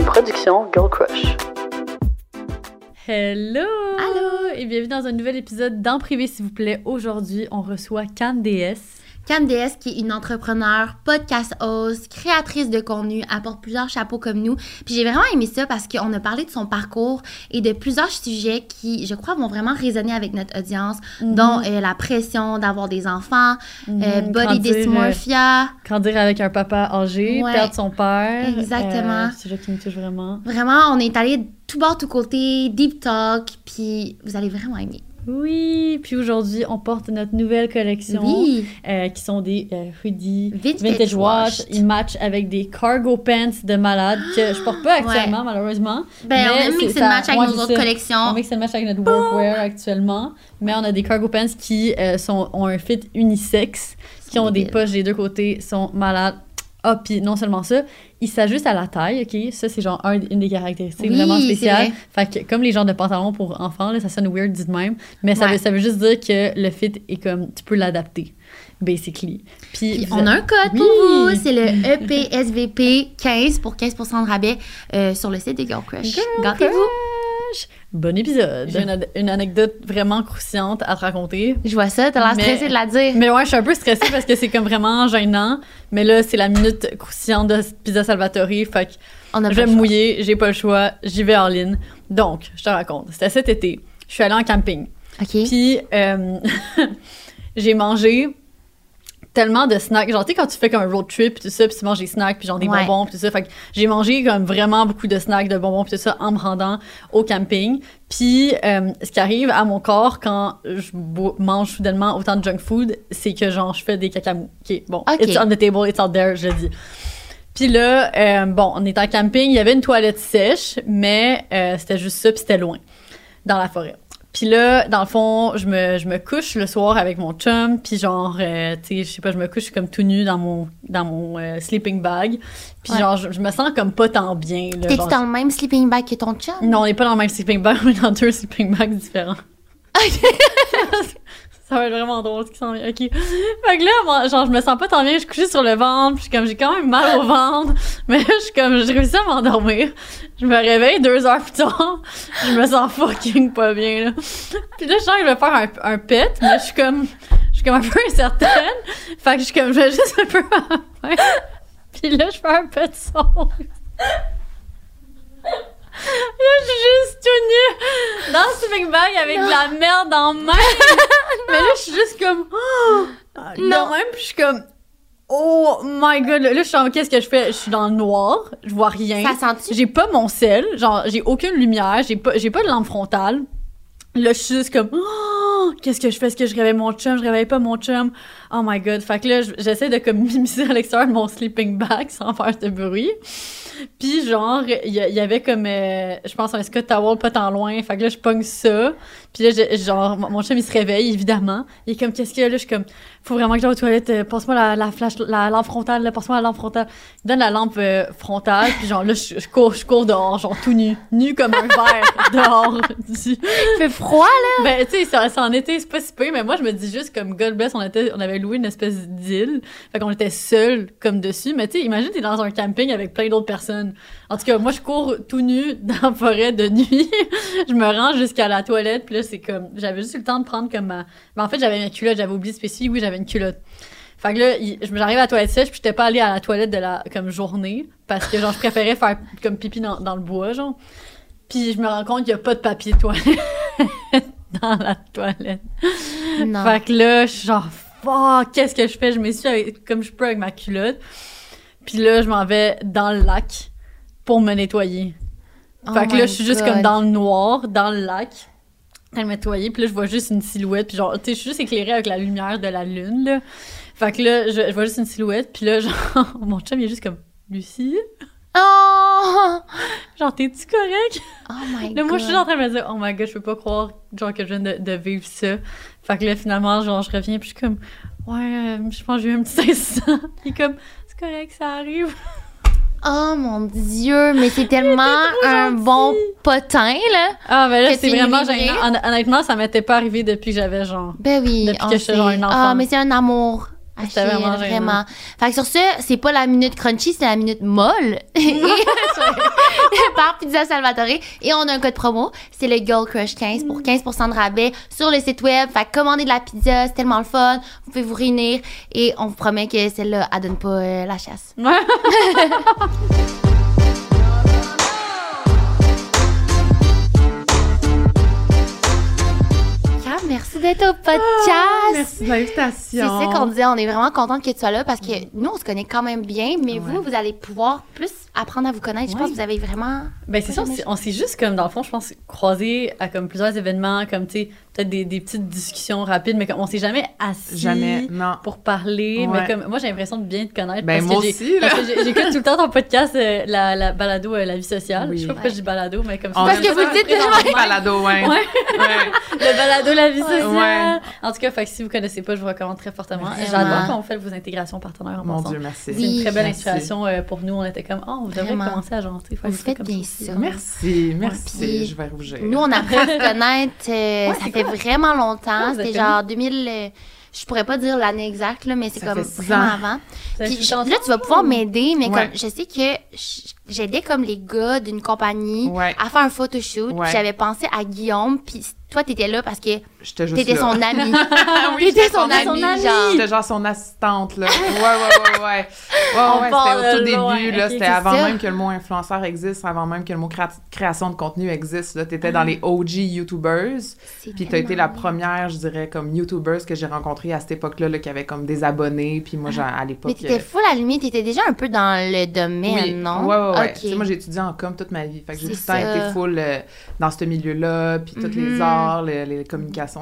Une production Girl Crush. Hello! Allô! Et bienvenue dans un nouvel épisode d'En privé, s'il vous plaît. Aujourd'hui, on reçoit Candes. Candice, qui est une entrepreneur, podcast host, créatrice de contenu, apporte plusieurs chapeaux comme nous. Puis j'ai vraiment aimé ça parce qu'on a parlé de son parcours et de plusieurs sujets qui, je crois, vont vraiment résonner avec notre audience, Mhm. dont euh, la pression d'avoir des enfants, euh, Mhm, body grandir, dysmorphia. Grandir avec un papa âgé, Ouais. perdre son père. Exactement. Euh, sujet qui me touche vraiment. Vraiment, on est allé tout bord, tout côté, deep talk, puis vous allez vraiment aimer. Oui, puis aujourd'hui, on porte notre nouvelle collection. Oui! euh, qui sont des euh, hoodies Vintage vintage wash. Ils matchent avec des cargo pants de malade que je porte pas actuellement, malheureusement. Ben, Mais on aime mixer le match avec Ouais, nos autres collections. On mixe le match avec notre workwear actuellement, mais on a des cargo pants qui euh, sont, ont un fit unisexe, qui ont des débiles. poches des deux côtés, sont malades. Ah, puis non seulement ça, ils s'ajustent à la taille, OK? Ça, c'est genre un- une des caractéristiques Oui, vraiment spéciales. vrai. Fait que comme les genres de pantalons pour enfants, là, ça sonne weird dit de même, mais ça, veut, ça veut juste dire que le fit est comme, tu peux l'adapter, basically. Puis, on a un code pour Oui. vous, c'est le E EPSVP 15 pour 15% de rabais euh, sur le site des Girl Crush. Gâtez-vous! Bon épisode. J'ai une, une anecdote vraiment croustillante à te raconter. Je vois ça, t'as l'air stressée de la dire. Mais ouais, je suis un peu stressée parce que c'est comme vraiment gênant. Mais là, c'est la minute croustillante de Pizza Salvatore. Fait que On a je vais me mouiller, j'ai pas le choix, j'y vais en ligne. Donc, je te raconte. C'était cet été. Je suis allée en camping. OK. Puis, euh, j'ai mangé tellement de snacks. Genre, tu sais, quand tu fais comme un road trip, puis tout ça, puis tu manges des snacks, puis genre des Ouais. bonbons, puis tout ça. Fait que j'ai mangé comme vraiment beaucoup de snacks, de bonbons, puis tout ça, en me rendant au camping. Puis, euh, ce qui arrive à mon corps quand je mange soudainement autant de junk food, c'est que genre, je fais des cacamous. OK, bon. Ok. It's on the table, it's out there, je le dis. Puis là, euh, bon, on était en camping, il y avait une toilette sèche, mais euh, c'était juste ça, puis c'était loin, dans la forêt. Puis là, dans le fond, je me, je me couche le soir avec mon chum, puis genre, euh, tu sais, je sais pas, je me couche comme tout nu dans mon, dans mon euh, sleeping bag. Puis Ouais. genre, je, je me sens comme pas tant bien. T'es-tu dans le même sleeping bag que ton chum? Non, on n'est pas dans le même sleeping bag, on est dans deux sleeping bags différents. Ça va être vraiment drôle ce qui s'en vient. OK. Fait que là, genre, je me sens pas tant bien. Je suis couchée sur le ventre. Puis je comme, j'ai quand même mal au ventre. Mais je suis comme, j'ai réussi à m'endormir. Je me réveille deux heures plus tard. Je me sens fucking pas bien, là. Puis là, je sens que je vais faire un, un pet. Mais je suis comme, je suis comme un peu incertaine. Fait que je suis comme, je vais juste un peu. Puis là, je fais un pet son. Là, je suis juste tout nue dans le sleeping bag avec de la merde en main. Mais là, je suis juste comme. Oh, Non. De même, puis je suis comme. Oh my god. Là, je suis en. Qu'est-ce que je fais? Je suis dans le noir. Je vois rien. Ça sent-tu? J'ai pas mon sel. Genre, j'ai aucune lumière. J'ai pas, j'ai pas de lampe frontale. Là, je suis juste comme. Oh, qu'est-ce que je fais? Est-ce que je réveille mon chum? Je réveille pas mon chum? Oh my god. Fait que là, je- j'essaie de comme m'immiscer à l'extérieur de mon sleeping bag sans faire de bruit. Puis genre, il y, avait comme, euh, je pense, un Scott Towel pas tant loin. Fait que là, je pogne ça. Puis là, je- genre, mon chum, il se réveille, évidemment. Il est comme, qu'est-ce qu'il y a là? Je suis comme, faut vraiment que j'aille aux toilettes. euh, Passe-moi la, la flash, la lampe frontale, là. Passe-moi la lampe frontale. Il donne la lampe euh, frontale. Puis genre, là, je, je cours, je cours dehors, genre tout nu. Nu comme un verre dehors. Du- Il fait froid, là? ben, tu sais, ça en était, c'est pas si peu, mais moi, je me dis juste comme God bless, on, était, on avait loué une espèce d'île. Fait qu'on était seuls comme dessus. Mais tu sais, imagine, t'es dans un camping avec plein d'autres personnes. En tout cas, moi, je cours tout nu dans la forêt de nuit. je me rends jusqu'à la toilette. Puis là, c'est comme, j'avais juste eu le temps de prendre comme ma. Mais en fait, j'avais ma culotte, j'avais oublié de spécifier. Oui, j'avais une culotte. Fait que là, j'arrive à la toilette sèche, puis j'étais pas allée à la toilette de la comme journée parce que genre je préférais faire comme pipi dans, dans le bois genre. Puis je me rends compte qu'il y a pas de papier de toilette dans la toilette. Non. Fait que là, je suis genre fuck, qu'est-ce que je fais? Je m'essuie avec comme je peux avec ma culotte. Puis là, je m'en vais dans le lac pour me nettoyer. Oh fait que là, je suis juste comme dans le noir, dans le lac, de me nettoyer. Puis là, je vois juste une silhouette. Puis genre, tu sais, je suis juste éclairée avec la lumière de la lune, là. Fait que là, je, je vois juste une silhouette. Puis là, genre, mon chum, il est juste comme, Lucie? Oh! Genre, t'es-tu correct? Oh my Là, god. moi, je suis en train de me dire, oh my god, je peux pas croire, genre, que je viens de, de vivre ça. Fait que là, finalement, genre, je reviens, puis je suis comme, ouais, euh, je pense que j'ai eu un petit instant. Il est comme, c'est correct, ça arrive. Oh mon dieu, mais c'est tellement un bon potin, là. Ah, ben là, c'est vraiment gênant. Hon- Honnêtement, ça m'était pas arrivé depuis que j'avais, genre, Ben oui, Depuis que j'étais genre sait. une enfant. Ah, mais c'est un amour. C'était Achille, vraiment vraiment. Fait que sur ce, c'est pas la minute crunchy, c'est la minute molle. Et- par Pizza Salvatore. Et on a un code promo, c'est le Girl Crush 15 pour 15% de rabais sur le site web. Fait que commandez de la pizza, c'est tellement le fun. Vous pouvez vous réunir et on vous promet que celle-là, elle donne pas euh, la chasse. merci d'être au podcast. Ah, Merci de C'est l'invitation. ça qu'on disait, on est vraiment contente que tu sois là parce que nous, on se connaît quand même bien, mais vous, vous allez pouvoir plus apprendre à vous connaître. Je pense que vous avez vraiment. Ben, c'est ça, on s'est- on s'est juste comme, dans le fond, je pense, croisés à comme plusieurs événements, comme, tu sais, peut-être des, des petites discussions rapides, mais comme on s'est jamais assis Jamais, non. pour parler. Ouais. Mais comme, moi, j'ai l'impression de bien te connaître. Ben, parce moi que aussi, là. Parce que j'ai- j'écoute tout le temps ton podcast, euh, la, la balado, euh, La vie sociale. Oui. Je sais pas pourquoi je dis balado, mais comme On Parce que vous ça, le dites bien. balado, ouais. Ouais. Ouais. Le balado La vie sociale. Ouais. En tout cas, fait que si vous connaissez pas, je vous recommande très fortement. J'adore quand on fait vos intégrations partenaires en Mon. Dieu, merci. C'est une très belle inspiration euh, pour nous. On était comme, oh, on devrait Vraiment. commencer à janter. Vous faites comme bien ça. Merci, merci. Puis, je vais rougir. Nous, on apprend à se connaître, euh, Ouais, ça fait quoi? vraiment longtemps. C'était genre 2000. euh, je pourrais pas dire l'année exacte, là, mais c'est comme vraiment ans. avant. Ça Puis je- là, tu vas pouvoir m'aider, mais Ouais. comme je sais que j'aidais comme les gars d'une compagnie Ouais. à faire un photoshoot. J'avais pensé à Guillaume, puis toi, t'étais là parce que J'étais juste t'étais son ami. oui, T'étais son son ami, ami. genre. J'étais genre son assistante, là. Ouais, ouais, ouais, ouais. Ouais, ouais, c'était au tout loin, début, là. C'était avant ça. même que le mot influenceur existe, avant même que le mot créa- création de contenu existe, là. T'étais dans les OG YouTubers. Puis t'as été la première, je dirais, comme YouTubers que j'ai rencontrée à cette époque-là, là, qui avait comme des abonnés. Puis moi, à Mais l'époque... t'étais euh, fou à la limite, t'étais déjà un peu dans le domaine, oui. non? Ouais, ouais, ouais. Ok. Tu sais, moi, j'ai étudié en com toute ma vie. Fait que j'ai tout le temps été full euh, dans ce milieu-là. Puis tous Mhm. les arts, les, les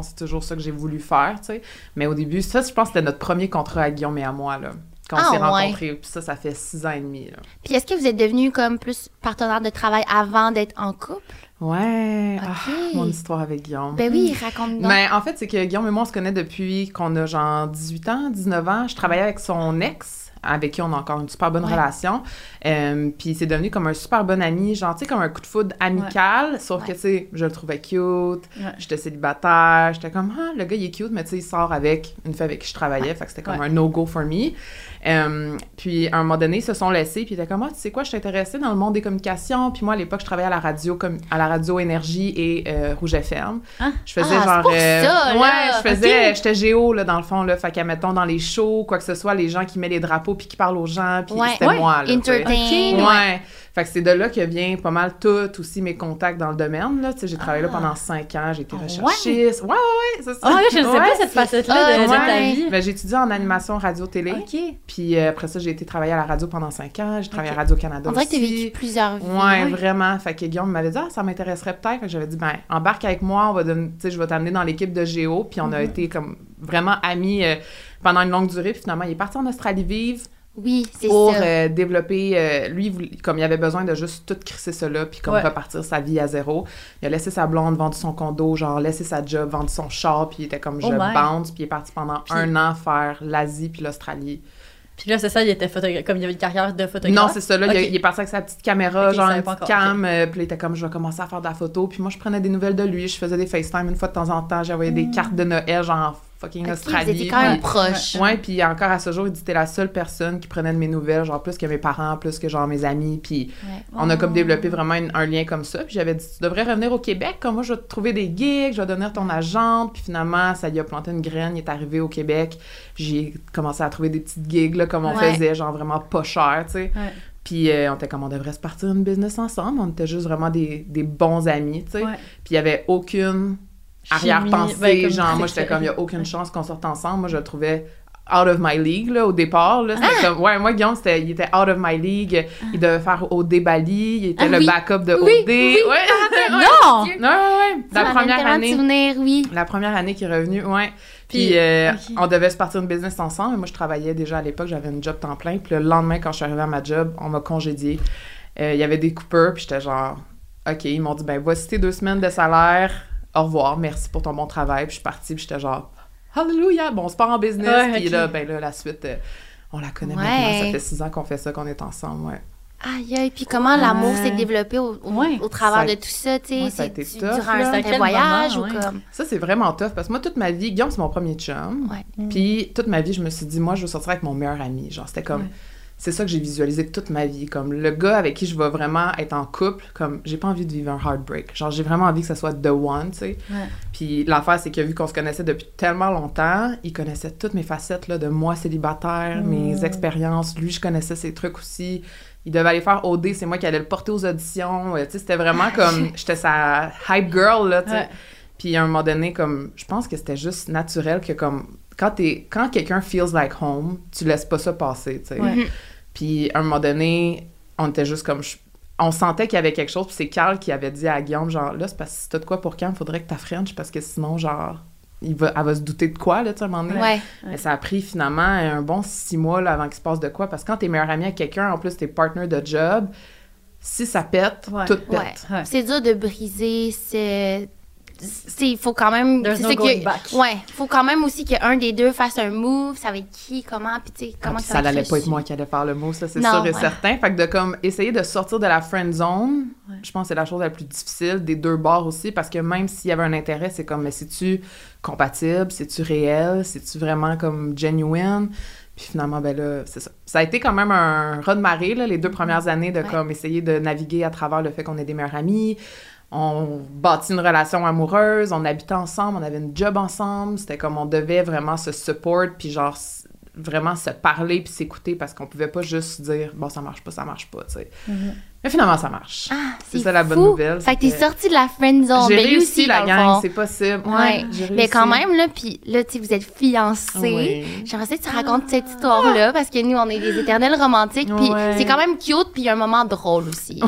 c'est toujours ça que j'ai voulu faire, tu sais. Mais au début, ça, je pense que c'était notre premier contrat à Guillaume et à moi, là. Quand on Ah, s'est ouais. rencontrés. Puis ça, ça fait six ans et demi, là. Puis est-ce que vous êtes devenus comme plus partenaire de travail avant d'être en couple? Ouais. Ah, mon histoire avec Guillaume. Ben oui, raconte-nous. Mais en fait, c'est que Guillaume et moi, on se connaît depuis qu'on a genre 18 ans, 19 ans. Je travaillais avec son ex, avec qui on a encore une super bonne Ouais. relation. Euh, puis c'est devenu comme un super bon ami, genre, tu sais, comme un coup de foudre amical. Sauf que, tu sais, je le trouvais cute. J'étais célibataire. J'étais comme, ah, le gars, il est cute, mais tu sais, il sort avec une fille avec qui je travaillais. Fait que c'était comme un no-go for me. Euh, puis à un moment donné, ils se sont laissés. Puis il était comme, ah, tu sais quoi, je suis intéressée dans le monde des communications. Puis moi, à l'époque, je travaillais à la radio, comme, à la radio Énergie et euh, Rouge FM. Ah. Je faisais Ah, c'est genre. pour ça, là. ouais, je faisais. J'étais géo, là, dans le fond, là. Fait qu'à, mettons, dans les shows, quoi que ce soit, les gens qui mettent les drapeaux puis qui parlent aux gens. Puis Ouais. c'était Ouais. moi, là. Entertain. Ouais. Fait que c'est de là que vient pas mal tout aussi mes contacts dans le domaine. Là. Tu J'ai travaillé là Ah. pendant cinq ans, j'ai été Ah, recherchiste. Ouais, ouais, ouais, c'est ça. Ah, je ne sais Ouais. pas cette facette-là de, ta vie. Ben, j'ai étudié en animation radio-télé. Ok. Puis euh, après ça, j'ai été travailler à la radio pendant cinq ans. J'ai travaillé à Radio-Canada On dirait que t'as aussi. vécu plusieurs vies. Ouais, Ouais. vraiment. Fait que Guillaume m'avait dit, ah, ça m'intéresserait peut-être. Fait que j'avais dit, ben, embarque avec moi, on va donner, tu je vais t'amener dans l'équipe de Géo. Puis on a été comme vraiment amis euh, pendant une longue durée. Puis finalement, il est parti en Australie vivre Oui, c'est pour ça. euh, développer. euh, lui, comme il avait besoin de juste tout crisser là, puis comme Ouais. repartir sa vie à zéro. Il a laissé sa blonde, vendu son condo, genre laissé sa job, vendu son char, puis il était comme je Oh my. bounce. Puis il est parti pendant un an faire l'Asie puis l'Australie. Puis là, c'est ça, il était photographe. Comme il y avait une carrière de photographe. Non, c'est ça. Là, il, a- Ok. il est parti avec sa petite caméra, genre une petite cam. euh, puis il était comme, je vais commencer à faire de la photo. Puis moi, je prenais des nouvelles de lui. Je faisais des FaceTime une fois de temps en temps. J'envoyais des cartes de Noël, genre fucking Ok, vous Australie. étiez quand même proches. Ouais, puis encore à ce jour, il dit t'es la seule personne qui prenait de mes nouvelles, genre plus que mes parents, plus que genre mes amis. Puis Ouais. on a comme Oh. développé vraiment une- un lien comme ça. Puis j'avais dit, tu devrais revenir au Québec, comme moi, je vais te trouver des gigs, je vais devenir ton agente. Puis finalement, ça lui a planté une graine, il est arrivé au Québec. J'ai commencé à trouver des petites gigs, là, comme on Ouais. faisait, genre vraiment pas cher, tu sais. Ouais. Puis euh, on était comme, on devrait se partir une business ensemble. On était juste vraiment des, des bons amis, tu sais. Puis il y avait aucune arrière-pensée, ben, genre, moi, j'étais comme, il n'y a aucune chance qu'on sorte ensemble. Moi, je le trouvais out of my league, là, au départ, là. C'était Ah! comme, ouais, moi, Guillaume, c'était, il était out of my league. Il devait faire OD Bali. Il était Ah le oui. backup de Oui, OD. oui. Ouais, ouais, Non! ouais, ouais, La première année. souvenirs, oui. La première année qui est revenue, ouais. Puis, Puis, euh, on devait se partir une business ensemble. Moi, je travaillais déjà à l'époque, j'avais une job temps plein. Puis le lendemain, quand je suis arrivée à ma job, on m'a congédiée. Euh, Il y avait des coupeurs, puis j'étais genre, OK, ils m'ont dit, ben, voici tes deux semaines de salaire. Au revoir, merci pour ton bon travail. Puis je suis partie, puis j'étais genre, Hallelujah, bon, on se part en business. Ouais, puis là, ben là, la suite, euh, on la connaît Ouais. maintenant. Ça fait six ans qu'on fait ça, qu'on est ensemble, ouais. Aïe, aïe, puis comment l'amour s'est développé au, au, Ouais. au travers Ça de tout ça, tu sais? Ouais, ça a c'est été du- tough, durant là. un certain voyage moment, ou comme? Ça, c'est vraiment tough parce que moi, toute ma vie, Guillaume, c'est mon premier chum. Puis toute ma vie, je me suis dit, moi, je veux sortir avec mon meilleur ami. Genre, c'était comme. C'est ça que j'ai visualisé toute ma vie. Comme le gars avec qui je vais vraiment être en couple, comme j'ai pas envie de vivre un heartbreak. Genre, j'ai vraiment envie que ça soit the one, tu sais. Ouais. Puis l'affaire, c'est que vu qu'on se connaissait depuis tellement longtemps, il connaissait toutes mes facettes là, de moi célibataire, mes expériences. Lui, je connaissais ses trucs aussi. Il devait aller faire OD, c'est moi qui allais le porter aux auditions. Euh, Tu sais, c'était vraiment comme... J'étais sa hype girl, là, tu sais. Ouais. Puis à un moment donné, comme... Je pense que c'était juste naturel que comme... Quand, t'es- quand quelqu'un feels like home, tu laisses pas ça passer, tu sais. Ouais. Puis à un moment donné, on était juste comme... je- On sentait qu'il y avait quelque chose, puis c'est Carl qui avait dit à Guillaume, genre, là, c'est parce que si t'as de quoi pour Cam, faudrait que t'as French, parce que sinon, genre, il va, elle va se douter de quoi, là, tu sais, à un moment donné. Ouais. Mais ça a pris finalement un bon six mois là, avant qu'il se passe de quoi. Parce que quand t'es meilleur ami avec quelqu'un, en plus t'es partner de job, si ça pète, Ouais. tout pète. Ouais. Ouais. C'est dur de briser ce. C'est- Il faut quand même. C'est no ça going que- back. Ouais. faut quand même aussi qu'un des deux fasse un move. Ça va être qui, comment, puis tu sais, Ah, comment puis que ça va n'allait être pas être moi qui allait faire le mot, ça c'est sûr et ouais. certain. Fait que de comme essayer de sortir de la friend zone, je pense que c'est la chose la plus difficile des deux bords aussi, parce que même s'il y avait un intérêt, c'est comme, mais c'est-tu compatible, c'est-tu réel, c'est-tu vraiment comme genuine? Puis finalement, ben là, c'est ça. Ça a été quand même un raz de marée, là, les deux premières années, de Ouais. comme essayer de naviguer à travers le fait qu'on est des meilleurs amis. On bâtit une relation amoureuse, on habitait ensemble, on avait une job ensemble. C'était comme on devait vraiment se support, puis genre vraiment se parler puis s'écouter parce qu'on pouvait pas juste dire bon ça marche pas, ça marche pas, tu sais. Mais finalement ça marche. Ah, C'est ça la bonne nouvelle, Fait que t'es sorti de la friend zone. J'ai Ben, réussi la gang, c'est possible. Ouais, Ouais. j'ai Mais quand réussi. même, là, puis là, tu sais, vous êtes fiancés. Oui. J'aimerais que tu racontes cette histoire-là, parce que nous, on est des éternels romantiques, puis Ouais. c'est quand même cute, puis il y a un moment drôle aussi.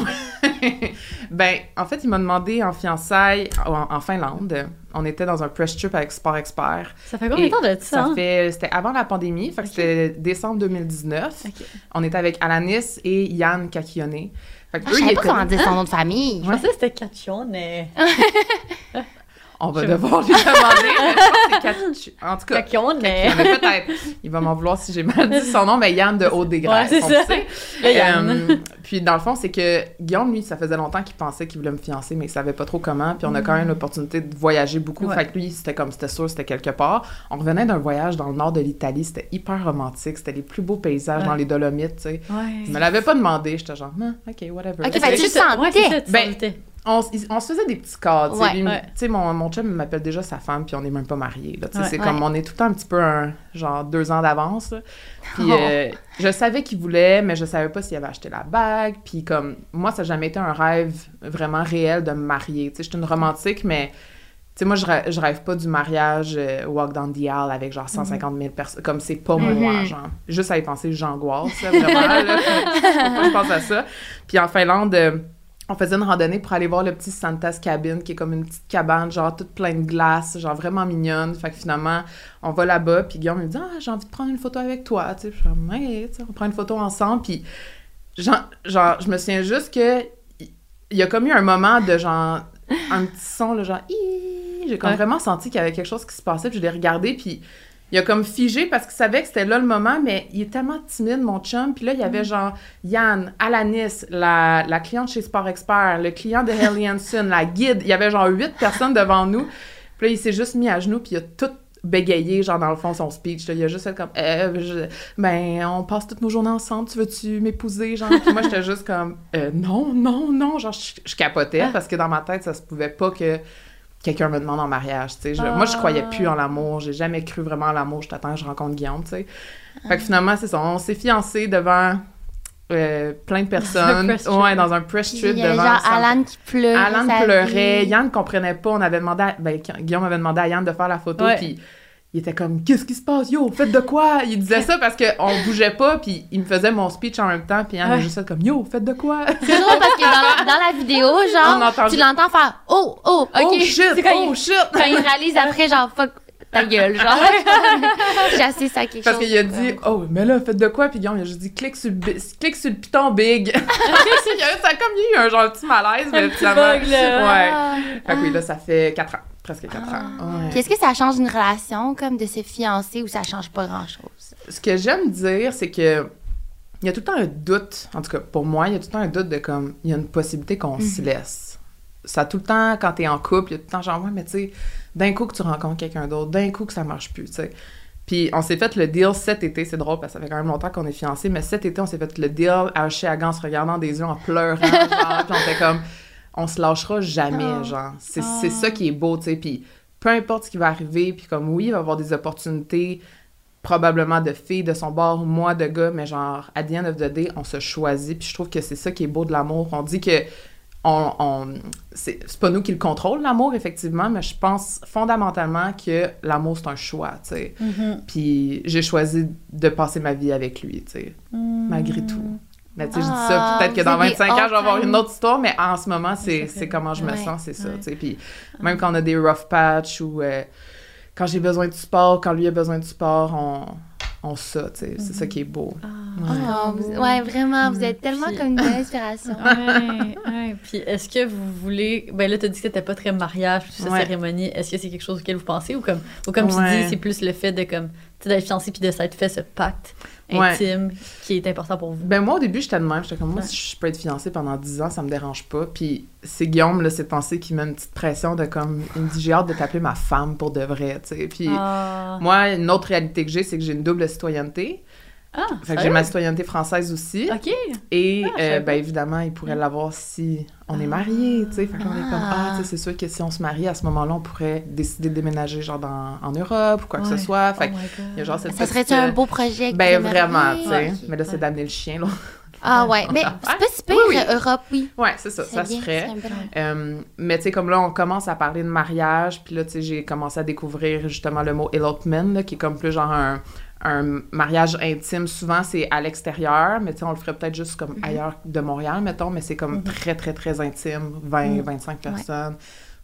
Ben, en fait, il m'a demandé en fiançailles en, en Finlande. On était dans un press trip avec Sport Expert. Ça fait combien de temps de ça? Ça hein? fait, c'était avant la pandémie, fait que c'était décembre 2019. Ok. On était avec Alanis et Yann Kakione. Fait que Ah, eux, je savais pas comment dire son nom de famille. Je pensais que c'était Catione. On va Je- devoir lui demander. que c'est En tout cas, peut-être. Il va m'en vouloir si j'ai mal dit son nom, mais Yann de Haut des. Ouais, c'est on ça. sait. Le Yann. Euh, puis dans le fond, c'est que Guillaume, lui, ça faisait longtemps qu'il pensait qu'il voulait me fiancer, mais il savait pas trop comment. Puis on a quand même l'opportunité de voyager beaucoup. Ouais. Fait que lui, c'était comme, c'était sûr, c'était quelque part. On revenait d'un voyage dans le nord de l'Italie. C'était hyper romantique. C'était les plus beaux paysages Ouais. dans les Dolomites, tu sais. Ouais. Il me l'avait pas demandé. J'étais genre, Ah, OK, whatever. Ok, Tu fait que sais, tu sentais. Ouais, c'est ça, tu Ben, sentais. On, se faisait des petits cadres. Ouais, ouais. Sais, mon, mon chum m'appelle déjà sa femme, puis on n'est même pas mariés. Ouais. c'est comme, on est tout le temps un petit peu un, genre deux ans d'avance. Puis Oh. euh, je savais qu'il voulait, mais je savais pas s'il avait acheté la bague. Puis comme, moi, ça n'a jamais été un rêve vraiment réel de me marier. Tu sais, je suis une romantique, mais... Tu sais, moi, je, rê- je rêve pas du mariage euh, walk down the aisle avec genre 150 000 personnes. Comme c'est pas moi, Mhm. genre. Juste à y penser, j'angoisse, vraiment. là. Je pense à ça. Puis en Finlande, euh, on faisait une randonnée pour aller voir le petit Santa's Cabin, qui est comme une petite cabane, genre toute pleine de glace, genre vraiment mignonne. Fait que finalement, on va là-bas, puis Guillaume me dit « Ah, j'ai envie de prendre une photo avec toi. » Tu sais, je suis comme « Ouais, tu sais, on prend une photo ensemble. » Puis genre, genre, je me souviens juste que il y a comme eu un moment de genre un petit son là, genre j'ai comme Ouais. vraiment senti qu'il y avait quelque chose qui se passait puis je l'ai regardé puis il a comme figé parce qu'il savait que c'était là le moment mais il est tellement timide mon chum puis là il y Mm. avait genre Yann Alanis la, la cliente chez Sport Expert le client de Helly Hansen la guide il y avait genre huit personnes devant nous puis là il s'est juste mis à genoux puis il a tout bégayé, genre dans le fond, son speech. là. Il a juste fait comme, Euh, je- ben, on passe toutes nos journées ensemble, tu veux-tu m'épouser, genre? Puis moi, j'étais juste comme, Euh, non, non, non, genre, je, je capotais parce que dans ma tête, ça se pouvait pas que quelqu'un me demande en mariage, tu sais. Je- Moi, je croyais plus en l'amour, j'ai jamais cru vraiment en l'amour, je t'attends je rencontre Guillaume, tu sais. Fait que finalement, c'est ça, on s'est fiancés devant euh, plein de personnes. ouais, dans un press trip il y avait devant... genre Alan qui pleurait. Alan pleurait. Yann comprenait pas, on avait demandé à, ben, Guillaume avait demandé à Yann de faire la photo, puis il était comme qu'est-ce qui se passe, yo, faites de quoi? Il disait ça parce qu'on bougeait pas, puis il me faisait mon speech en même temps, puis a Ouais. juste comme yo, faites de quoi? C'est drôle parce que dans la, dans la vidéo, genre, On tu l'entends faire Oh, oh, ok. Oh shit, quand oh il- shit Quand il réalise après, genre, fuck ta gueule, genre. J'ai assez ça quelque Parce chose. qu'il a dit oh mais là faites de quoi, puis Guillaume il a juste dit clique sur clique sur le piton big. Il ça a comme il eu un genre petit malaise, mais petit finalement ouais. Ah. Fait que oui là ça fait 4 ans, presque 4 ans. Ouais. Puis est-ce que ça change une relation, comme de se fiancer, ou ça change pas grand-chose? ce que j'aime dire, c'est que il y a tout le temps un doute, en tout cas pour moi, il y a tout le temps un doute de comme, il y a une possibilité qu'on se laisse. Ça, tout le temps, quand t'es en couple, il y a tout le temps genre, ouais, mais tu sais, d'un coup que tu rencontres quelqu'un d'autre, d'un coup que ça marche plus, tu sais. Puis on s'est fait le deal cet été, c'est drôle parce que ça fait quand même longtemps qu'on est fiancés, mais cet été, on s'est fait le deal à Chiagan en se regardant des yeux, en pleurant, genre, puis on était comme, on se lâchera jamais, Oh. genre. C'est Oh. c'est ça qui est beau, tu sais, puis peu importe ce qui va arriver, puis comme, oui, il va y avoir des opportunités, probablement de filles de son bord moi de gars, mais genre, à the end of the day, on se choisit, puis je trouve que c'est ça qui est beau de l'amour. On dit que on, on- c'est c'est pas nous qui le contrôle, l'amour, effectivement, mais je pense fondamentalement que l'amour, c'est un choix, tu sais. Mhm. Puis j'ai choisi de passer ma vie avec lui, tu sais, malgré tout. Mais tu sais, je dis Ah, ça, peut-être que dans avez 25 ans, je vais avoir une autre histoire, mais en ce moment, c'est comment je me Ouais. sens, c'est ça, Ouais. tu sais. Puis même quand on a des rough patch ou euh, quand j'ai besoin du sport, quand lui a besoin du sport, on, on ça, tu sais. C'est ça qui est beau. Ah, Ouais. Oh, vous- ouais, vraiment, vous êtes tellement Puis- comme une belle inspiration. ouais, ouais. Puis est-ce que vous voulez. Ben là, tu as dit que t'étais pas très mariage, toute cette Ouais. cérémonie. Est-ce que c'est quelque chose auquel vous pensez ou comme, ou comme Ouais. tu dis, c'est plus le fait de comme, tu sais, fiancé puis de s'être fait ce pacte? Ouais. intime qui est important pour vous? Ben moi, au début, j'étais de même. J'étais comme, moi, Ouais. si je peux être fiancée pendant 10 ans, ça me dérange pas. Puis c'est Guillaume, là, ces temps-ci, qui met une petite pression de comme, il me dit, j'ai hâte de t'appeler ma femme pour de vrai, tu sais. Puis Ah, moi, une autre réalité que j'ai, c'est que j'ai une double citoyenneté. Ah Fait que j'ai ma citoyenneté française aussi. Ok. Et, Ah, euh, ben évidemment, il pourrait l'avoir si on est Ah. mariés, tu sais. Fait qu'on est comme, Ah. ah, tu sais, c'est sûr que si on se marie, à ce moment-là, on pourrait décider de déménager, genre, dans, en Europe ou quoi que ce soit. Oh Fait God. il y a genre cette Ça serait un euh, beau projet? Ben vraiment, tu sais. Mais là, c'est d'amener le chien, là. Ah ouais, mais c'est pas si pire, Oui, oui. Europe, oui. Ouais, c'est ça, ça bien, se ferait. Euh, mais tu sais, comme là, on commence à parler de mariage, puis là, tu sais, j'ai commencé à découvrir justement le mot elopement, là, qui est comme plus genre un, un mariage intime. Souvent, c'est à l'extérieur, mais tu sais, on le ferait peut-être juste comme ailleurs de Montréal, mettons, mais c'est comme très, très, très intime, 20, 25 personnes.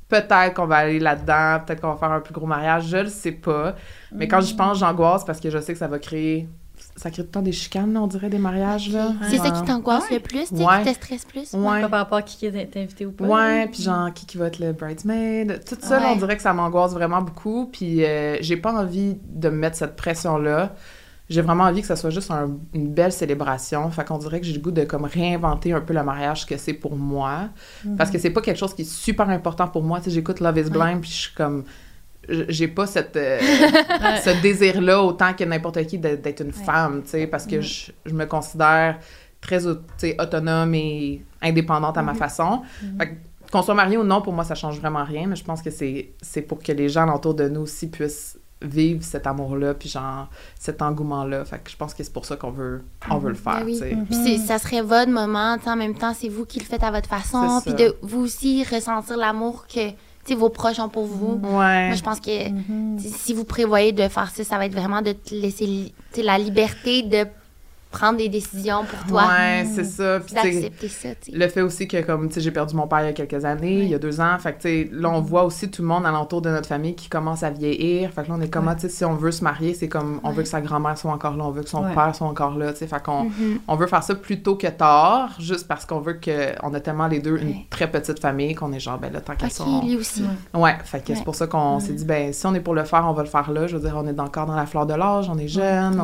Peut-être qu'on va aller là-dedans, peut-être qu'on va faire un plus gros mariage, je le sais pas. Mais quand j'y pense, j'angoisse parce que je sais que ça va créer... Ça crée tout le temps des chicanes, on dirait, des mariages, là. C'est ça qui t'angoisse Ouais. le plus, tu qui te stresse plus? Ouais. Pas par rapport à qui est invité ou pas. Ouais, puis genre, qui, qui va être le bridesmaid. Tout ça, on dirait que ça m'angoisse vraiment beaucoup. Puis euh, j'ai pas envie de me mettre cette pression-là. J'ai vraiment envie que ça soit juste un- une belle célébration. Fait qu'on dirait que j'ai le goût de comme réinventer un peu le mariage que c'est pour moi. Parce que c'est pas quelque chose qui est super important pour moi. Tu sais, j'écoute Love is Blind, puis je suis comme... J'ai pas cette, euh, ce désir-là autant que n'importe qui d'être une Ouais. femme, tu sais, parce que je, je me considère très au- tu sais, autonome et indépendante à ma façon. Fait que qu'on soit marié ou non, pour moi, ça change vraiment rien, mais je pense que c'est c'est pour que les gens autour de nous aussi puissent vivre cet amour-là, puis genre, cet engouement-là. Fait que je pense que c'est pour ça qu'on veut, on veut le faire, Ben oui. tu sais. Puis c'est- ça serait votre moment, tu sais, en même temps, c'est vous qui le faites à votre façon, puis de vous aussi ressentir l'amour que vos proches ont pour vous. Ouais. Moi, je pense que Mhm. sais, si vous prévoyez de faire ça, ça va être vraiment de te laisser la liberté de prendre des décisions pour toi. Ouais, c'est ça. Puis, D'accepter ça. Le fait aussi que, comme, tu sais, j'ai perdu mon père il y a quelques années, il y a deux ans. Fait que, tu sais, là, on voit aussi tout le monde alentour de notre famille qui commence à vieillir. Fait que là, on est comme, Ouais. ah, tu sais, si on veut se marier, c'est comme, on Ouais. veut que sa grand-mère soit encore là, on veut que son Ouais. père soit encore là, tu sais. Fait qu'on Mhm. on veut faire ça plus tôt que tard, juste parce qu'on veut que, on a tellement les deux une très petite famille qu'on est genre, ben là, tant qu'à ça, Ok, on- lui aussi. Ouais. Ouais, fait que Ouais. c'est pour ça qu'on s'est dit, ben, si on est pour le faire, on va le faire là. Je veux dire, on est encore dans la fleur de l'âge, on est jeune,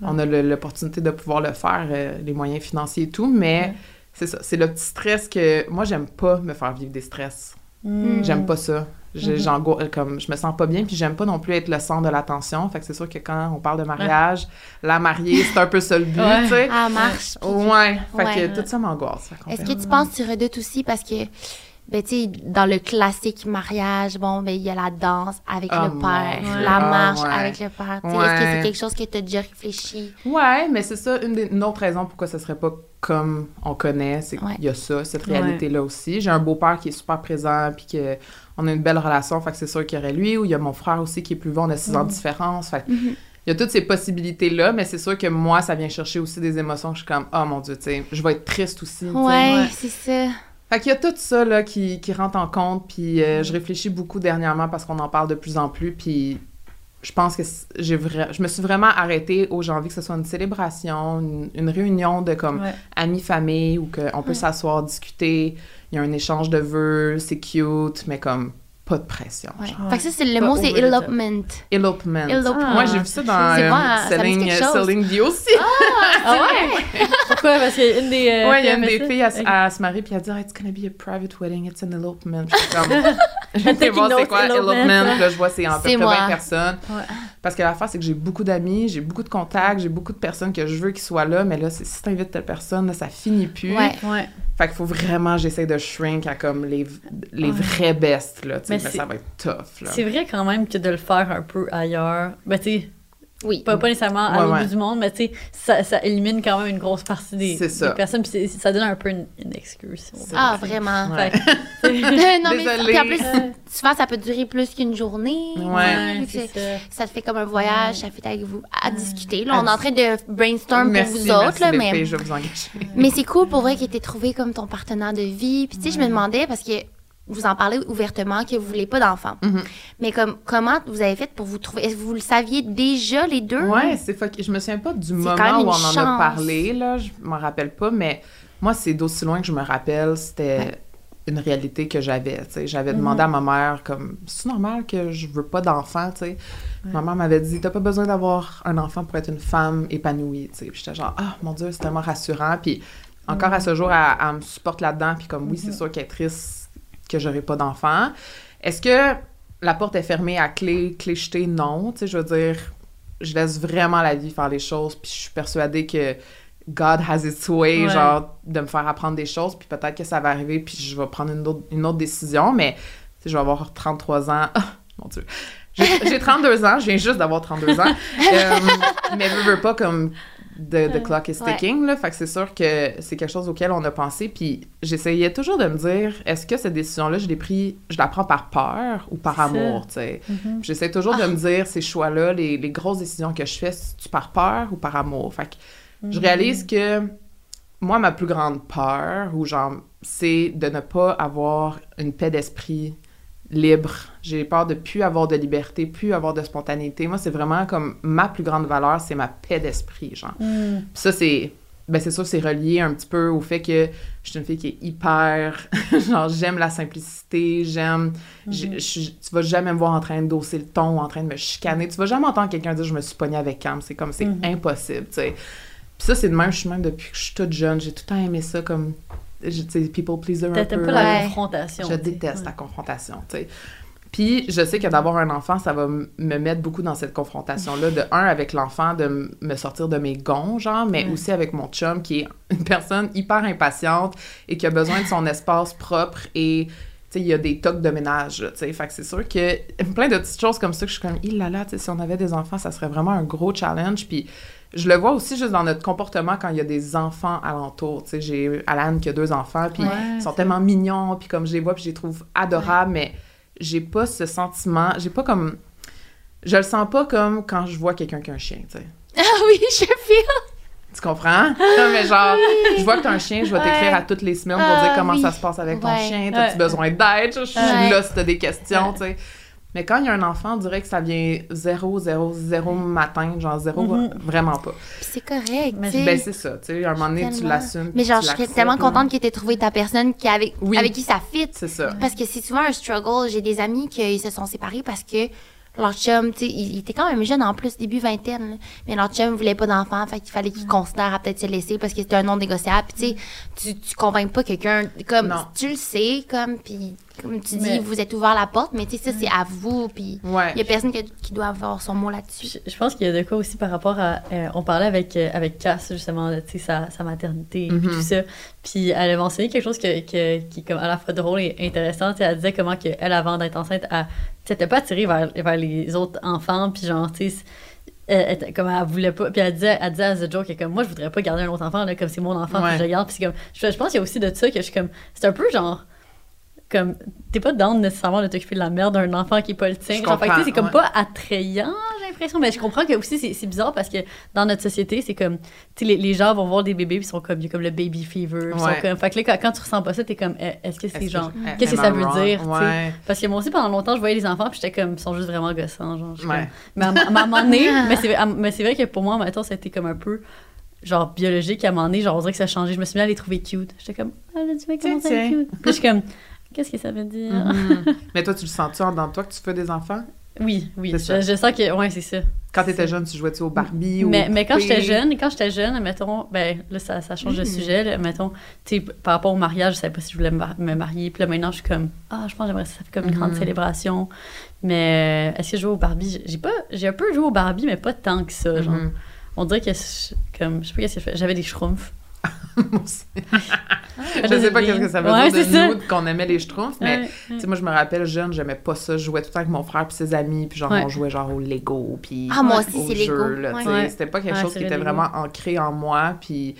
Ouais. on, a l'opportunité de pouvoir le faire, euh, les moyens financiers et tout, mais Ouais. c'est ça, c'est le petit stress que. Moi, j'aime pas me faire vivre des stress. Mhm. J'aime pas ça. J'angoi- euh, comme, je me sens pas bien, puis j'aime pas non plus être le centre de l'attention. Fait que c'est sûr que quand on parle de mariage, la mariée, c'est un peu ça le but, Ouais. tu sais. Ah, marche. Ouais, fait Ouais. que tout ça m'angoisse. Fait qu'on Est-ce que tu penses que tu redoutes aussi parce que, ben, tu sais, dans le classique mariage, bon, ben, il y a la danse avec Ah, le père, la Ah, marche ouais. avec le père. tu sais, Ouais. Est-ce que c'est quelque chose que tu as déjà réfléchi? Ouais, mais c'est ça, une, des, une autre raison pourquoi ce serait pas comme on connaît, c'est qu'il y a ça, cette Ouais. réalité-là aussi. J'ai un beau-père qui est super présent, puis que on a une belle relation, fait que c'est sûr qu'il y aurait lui, ou il y a mon frère aussi qui est plus vieux, on a six ans de différence, fait que Mhm. il y a toutes ces possibilités-là, mais c'est sûr que moi, ça vient chercher aussi des émotions que je suis comme, oh mon Dieu, tu sais, je vais être triste aussi, tu sais. Ouais, ouais. c'est ça. Fait qu'il y a tout ça, là, qui, qui rentre en compte, puis euh, je réfléchis beaucoup dernièrement parce qu'on en parle de plus en plus, puis je pense que j'ai vra- je me suis vraiment arrêtée où j'ai envie que ce soit une célébration, une, une réunion de comme Ouais. amis, famille, où que on peut s'asseoir, discuter, il y a un échange de vœux, c'est cute, mais comme pas de pression. Ouais. genre. Fait que ça, c'est le Pas mot, c'est elopement. Elopement. Elopement. Moi, j'ai vu ça dans euh, bon, hein, ça Selling. Selling Dio aussi. Ah ouais? Pourquoi? Parce qu'il y a une des. euh, ouais, il y a une filles des filles, elle, s- elle se marie, puis elle dit, Ah, It's gonna be a private wedding, it's an elopement. Je suis comme, je vais voir c'est quoi elopement. là, je vois c'est en peu près moi. 20 personnes. Ouais. Parce que l'affaire, c'est que j'ai beaucoup d'amis, j'ai beaucoup de contacts, j'ai beaucoup de personnes que je veux qu'ils soient là, mais là, c'est- si t'invites telle personne, là, ça finit plus. Ouais. Ouais. Fait qu'il faut vraiment, j'essaie de shrink à comme les, les Ouais. vrais bestes, là, tu sais, Mais mais ça va être tough, là. C'est vrai quand même que de le faire un peu ailleurs, ben tu sais, Oui. pas, pas nécessairement à Ouais, l'autre ouais. bout du monde, mais tu sais, ça, ça élimine quand même une grosse partie des, personnes, puis ça donne un peu une, une excuse. Ah, vrai. vraiment. Ouais. Fait que, tu sais, non, mais puis en plus, souvent, ça peut durer plus qu'une journée. Ouais. Que ça. Ça te fait comme un voyage, ça fait avec vous à discuter. Là, on est en train de brainstorm merci, pour vous merci, autres, là, mais. je vais vous engager. Mais c'est cool pour vrai qu'il ait trouvé comme ton partenaire de vie. Puis tu sais, je me demandais parce que vous en parlez ouvertement que vous voulez pas d'enfants. Mhm. Mais comme comment vous avez fait pour vous trouver Est-ce que vous le saviez déjà les deux? Ouais, c'est fuck. Je me souviens pas du moment où on en a parlé, là. Je m'en rappelle pas, mais moi, c'est d'aussi loin que je me rappelle, c'était Ouais. une réalité que j'avais. J'avais demandé à ma mère, comme, c'est normal que je veux pas d'enfant, tu sais? Ma mère m'avait dit, t'as pas besoin d'avoir un enfant pour être une femme épanouie, tu sais. Puis j'étais genre, ah, mon Dieu, c'est tellement rassurant. Puis encore à ce jour, elle, elle me supporte là-dedans, puis comme, oui, c'est sûr qu'elle est triste que j'aurai pas d'enfant. Est-ce que la porte est fermée à clé, clé jetée? Non. Tu sais, je veux dire, je laisse vraiment la vie faire les choses, puis je suis persuadée que God has its way, Ouais. genre, de me faire apprendre des choses, puis peut-être que ça va arriver, puis je vais prendre une autre, une autre décision, mais tu sais, je vais avoir 33 ans. Ah, mon Dieu. J'ai j'ai 32 ans, je viens juste d'avoir 32 ans. Euh, mais veux, veux pas comme the, the clock is Ouais. ticking, là. Fait que c'est sûr que c'est quelque chose auquel on a pensé. Puis j'essayais toujours de me dire, est-ce que cette décision-là, je l'ai pris, je la prends par peur ou par amour, tu sais? Mhm. J'essaie toujours de me dire, ces choix-là, les, les grosses décisions que je fais, c'est-tu par peur ou par amour? Fait que je réalise que moi, ma plus grande peur, ou genre, c'est de ne pas avoir une paix d'esprit libre. J'ai peur de plus avoir de liberté, plus avoir de spontanéité. Moi, c'est vraiment comme ma plus grande valeur, c'est ma paix d'esprit, genre. Mm. Puis ça, c'est. Ben, c'est sûr, c'est relié un petit peu au fait que je suis une fille qui est hyper. genre, j'aime la simplicité, j'aime. j'ai- je- Tu vas jamais me voir en train de dosser le ton ou en train de me chicaner. Tu vas jamais entendre quelqu'un dire je me suis pognée avec Cam. C'est comme, c'est Mhm. impossible, tu sais. Puis ça, c'est de même, je suis même depuis que je suis toute jeune. J'ai tout le temps aimé ça comme. Je- Tu sais, people pleaser un peu. T'aimes pas la Ouais. confrontation. Je déteste Ouais. la confrontation, tu sais. Puis je sais que d'avoir un enfant, ça va me mettre beaucoup dans cette confrontation-là. De un, avec l'enfant, de me sortir de mes gonds, genre, mais Ouais. aussi avec mon chum, qui est une personne hyper impatiente et qui a besoin de son espace propre et... Il y a des tocs de ménage, tu sais. Fait que c'est sûr que plein de petites choses comme ça que je suis comme, il là là, tu sais, si on avait des enfants, ça serait vraiment un gros challenge. Puis je le vois aussi juste dans notre comportement quand il y a des enfants alentour. Tu sais, j'ai Alan qui a deux enfants, puis Ouais, ils sont tellement mignons, puis comme je les vois, puis je les trouve adorables, mais j'ai pas ce sentiment, j'ai pas comme... Je le sens pas comme quand je vois quelqu'un qui a un chien, tu sais. Ah oui, je file. Tu comprends? Non, mais genre, je vois que t'as un chien, je vais t'écrire Ouais. à toutes les semaines pour Ah, dire comment oui. ça se passe avec ton chien, t'as-tu besoin d'aide? Je suis là si t'as des questions, tu sais. Mais quand il y a un enfant, on dirait que ça vient 0, 0, 0 matin, genre 0, Mhm. vraiment pas. C'est correct, Mais. Ben c'est ça, tu sais, à un moment donné, tu l'assumes. Mais genre, je serais tellement contente que tu aies trouvé ta personne qui avec, Oui. avec qui ça fit. C'est ça. Parce que c'est souvent un struggle. J'ai des amis qui se sont séparés parce que leur chum, tu sais, il il était quand même jeune en plus, début vingtaine, là. mais leur chum voulait pas d'enfant, fait qu'il fallait qu'il considère à peut-être se laisser parce que c'était un non négociable. Puis tu sais, tu, tu convaincs pas quelqu'un, comme, Non. tu le sais, comme, puis comme tu dis, Mais- vous êtes ouvert la porte, mais tu sais, ça, c'est à vous, puis Ouais. il y a personne qui, qui doit avoir son mot là-dessus. Je, je pense qu'il y a de quoi aussi par rapport à. euh, on parlait avec, euh, avec Cass, justement, de, tu sais, sa, sa maternité et Mhm. tout ça. Puis elle a mentionné quelque chose que, que- qui est comme à la fois drôle et intéressant. Elle disait comment que elle, avant d'être enceinte, elle n'était pas attirée vers, vers les autres enfants. Puis genre, tu sais, elle, elle comme elle voulait pas. Puis elle disait, elle disait à The Joke, comme moi, je voudrais pas garder un autre enfant, là, comme c'est mon enfant, Ouais. puis je le garde. Puis c'est comme, je, je pense qu'il y a aussi de ça que je suis comme. C'est un peu genre comme t'es pas down nécessairement de t'occuper de la merde d'un enfant qui est pas le tien. Genre, fait que, tu sais, c'est comme pas attrayant, j'ai l'impression. Mais je comprends que aussi c'est c'est bizarre parce que dans notre société, c'est comme tu sais les, les gens vont voir des bébés puis ils sont comme il y a comme le baby fever. ils sont Ouais. comme fait que là quand, quand tu ressens pas ça, t'es comme eh, est-ce que c'est genre je- qu'est-ce que ça veut wrong? dire? Ouais. Parce que moi aussi pendant longtemps, je voyais les enfants puis j'étais comme ils sont juste vraiment gossants genre. Ouais. comme- Mais à, à un moment donné, mais c'est à- mais c'est vrai que pour moi maintenant ça a été comme un peu genre biologique à un moment donné, genre on dirait que ça a changé. Je me suis mis à les trouver cute. J'étais comme ah là tu comment ça cute? Puis là, je suis comme qu'est-ce que ça veut dire? Mhm. Mais toi, tu le sens-tu en dedans de toi que tu fais des enfants? Oui, oui. Je, sens que, ouais, c'est ça. Quand t'étais jeune, tu jouais-tu au Barbie ou Mais, quand j'étais jeune, quand j'étais jeune, mettons, ben là, ça, ça change de Mm. sujet, là, mettons, tu sais, par rapport au mariage, je savais pas si je voulais me, mar- me marier. Puis là, maintenant, je suis comme, ah, je pense que j'aimerais ça, ça fait comme une grande Mhm. célébration. Mais euh, est-ce que je joue au Barbie? J'ai- pas, j'ai un peu joué au Barbie, mais pas tant que ça, genre. Mhm. On dirait que, je- comme, je sais pas qu'est-ce que je fais. J'avais des schtroumpfs. Moi aussi. Je sais pas qu'est-ce que ça veut Ouais, dire de nous qu'on aimait les schtroumpfs, mais Ouais, tu sais, moi, je me rappelle jeune, j'aimais pas ça. Je jouais tout le temps avec mon frère puis ses amis, puis genre, Ouais. on jouait genre au Lego, puis Ah, moi aussi, au c'est Lego. jeu. Ouais. C'était pas quelque Ouais, chose qui était Lego. vraiment ancré en moi, puis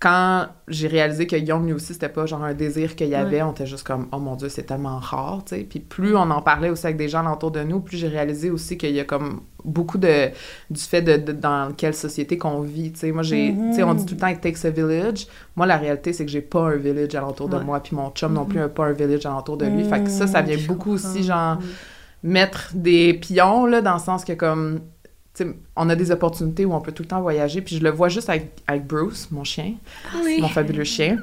quand j'ai réalisé que Young, lui aussi, c'était pas genre un désir qu'il y avait, on était juste comme, oh mon Dieu, c'est tellement rare, tu sais. Puis plus on en parlait aussi avec des gens autour de nous, plus j'ai réalisé aussi qu'il y a comme beaucoup de, du fait de, de- dans quelle société qu'on vit, tu sais. Moi, j'ai, Mhm. tu sais, on dit tout le temps, it takes a village. Moi, la réalité, c'est que j'ai pas un village alentour de moi, puis mon chum non plus a pas un village alentour de lui. Fait que ça, ça vient Mhm, je beaucoup aussi, genre, mettre des pions, là, dans le sens que, comme, on a des opportunités où on peut tout le temps voyager, puis je le vois juste avec, avec Bruce, mon chien, mon fabuleux chien.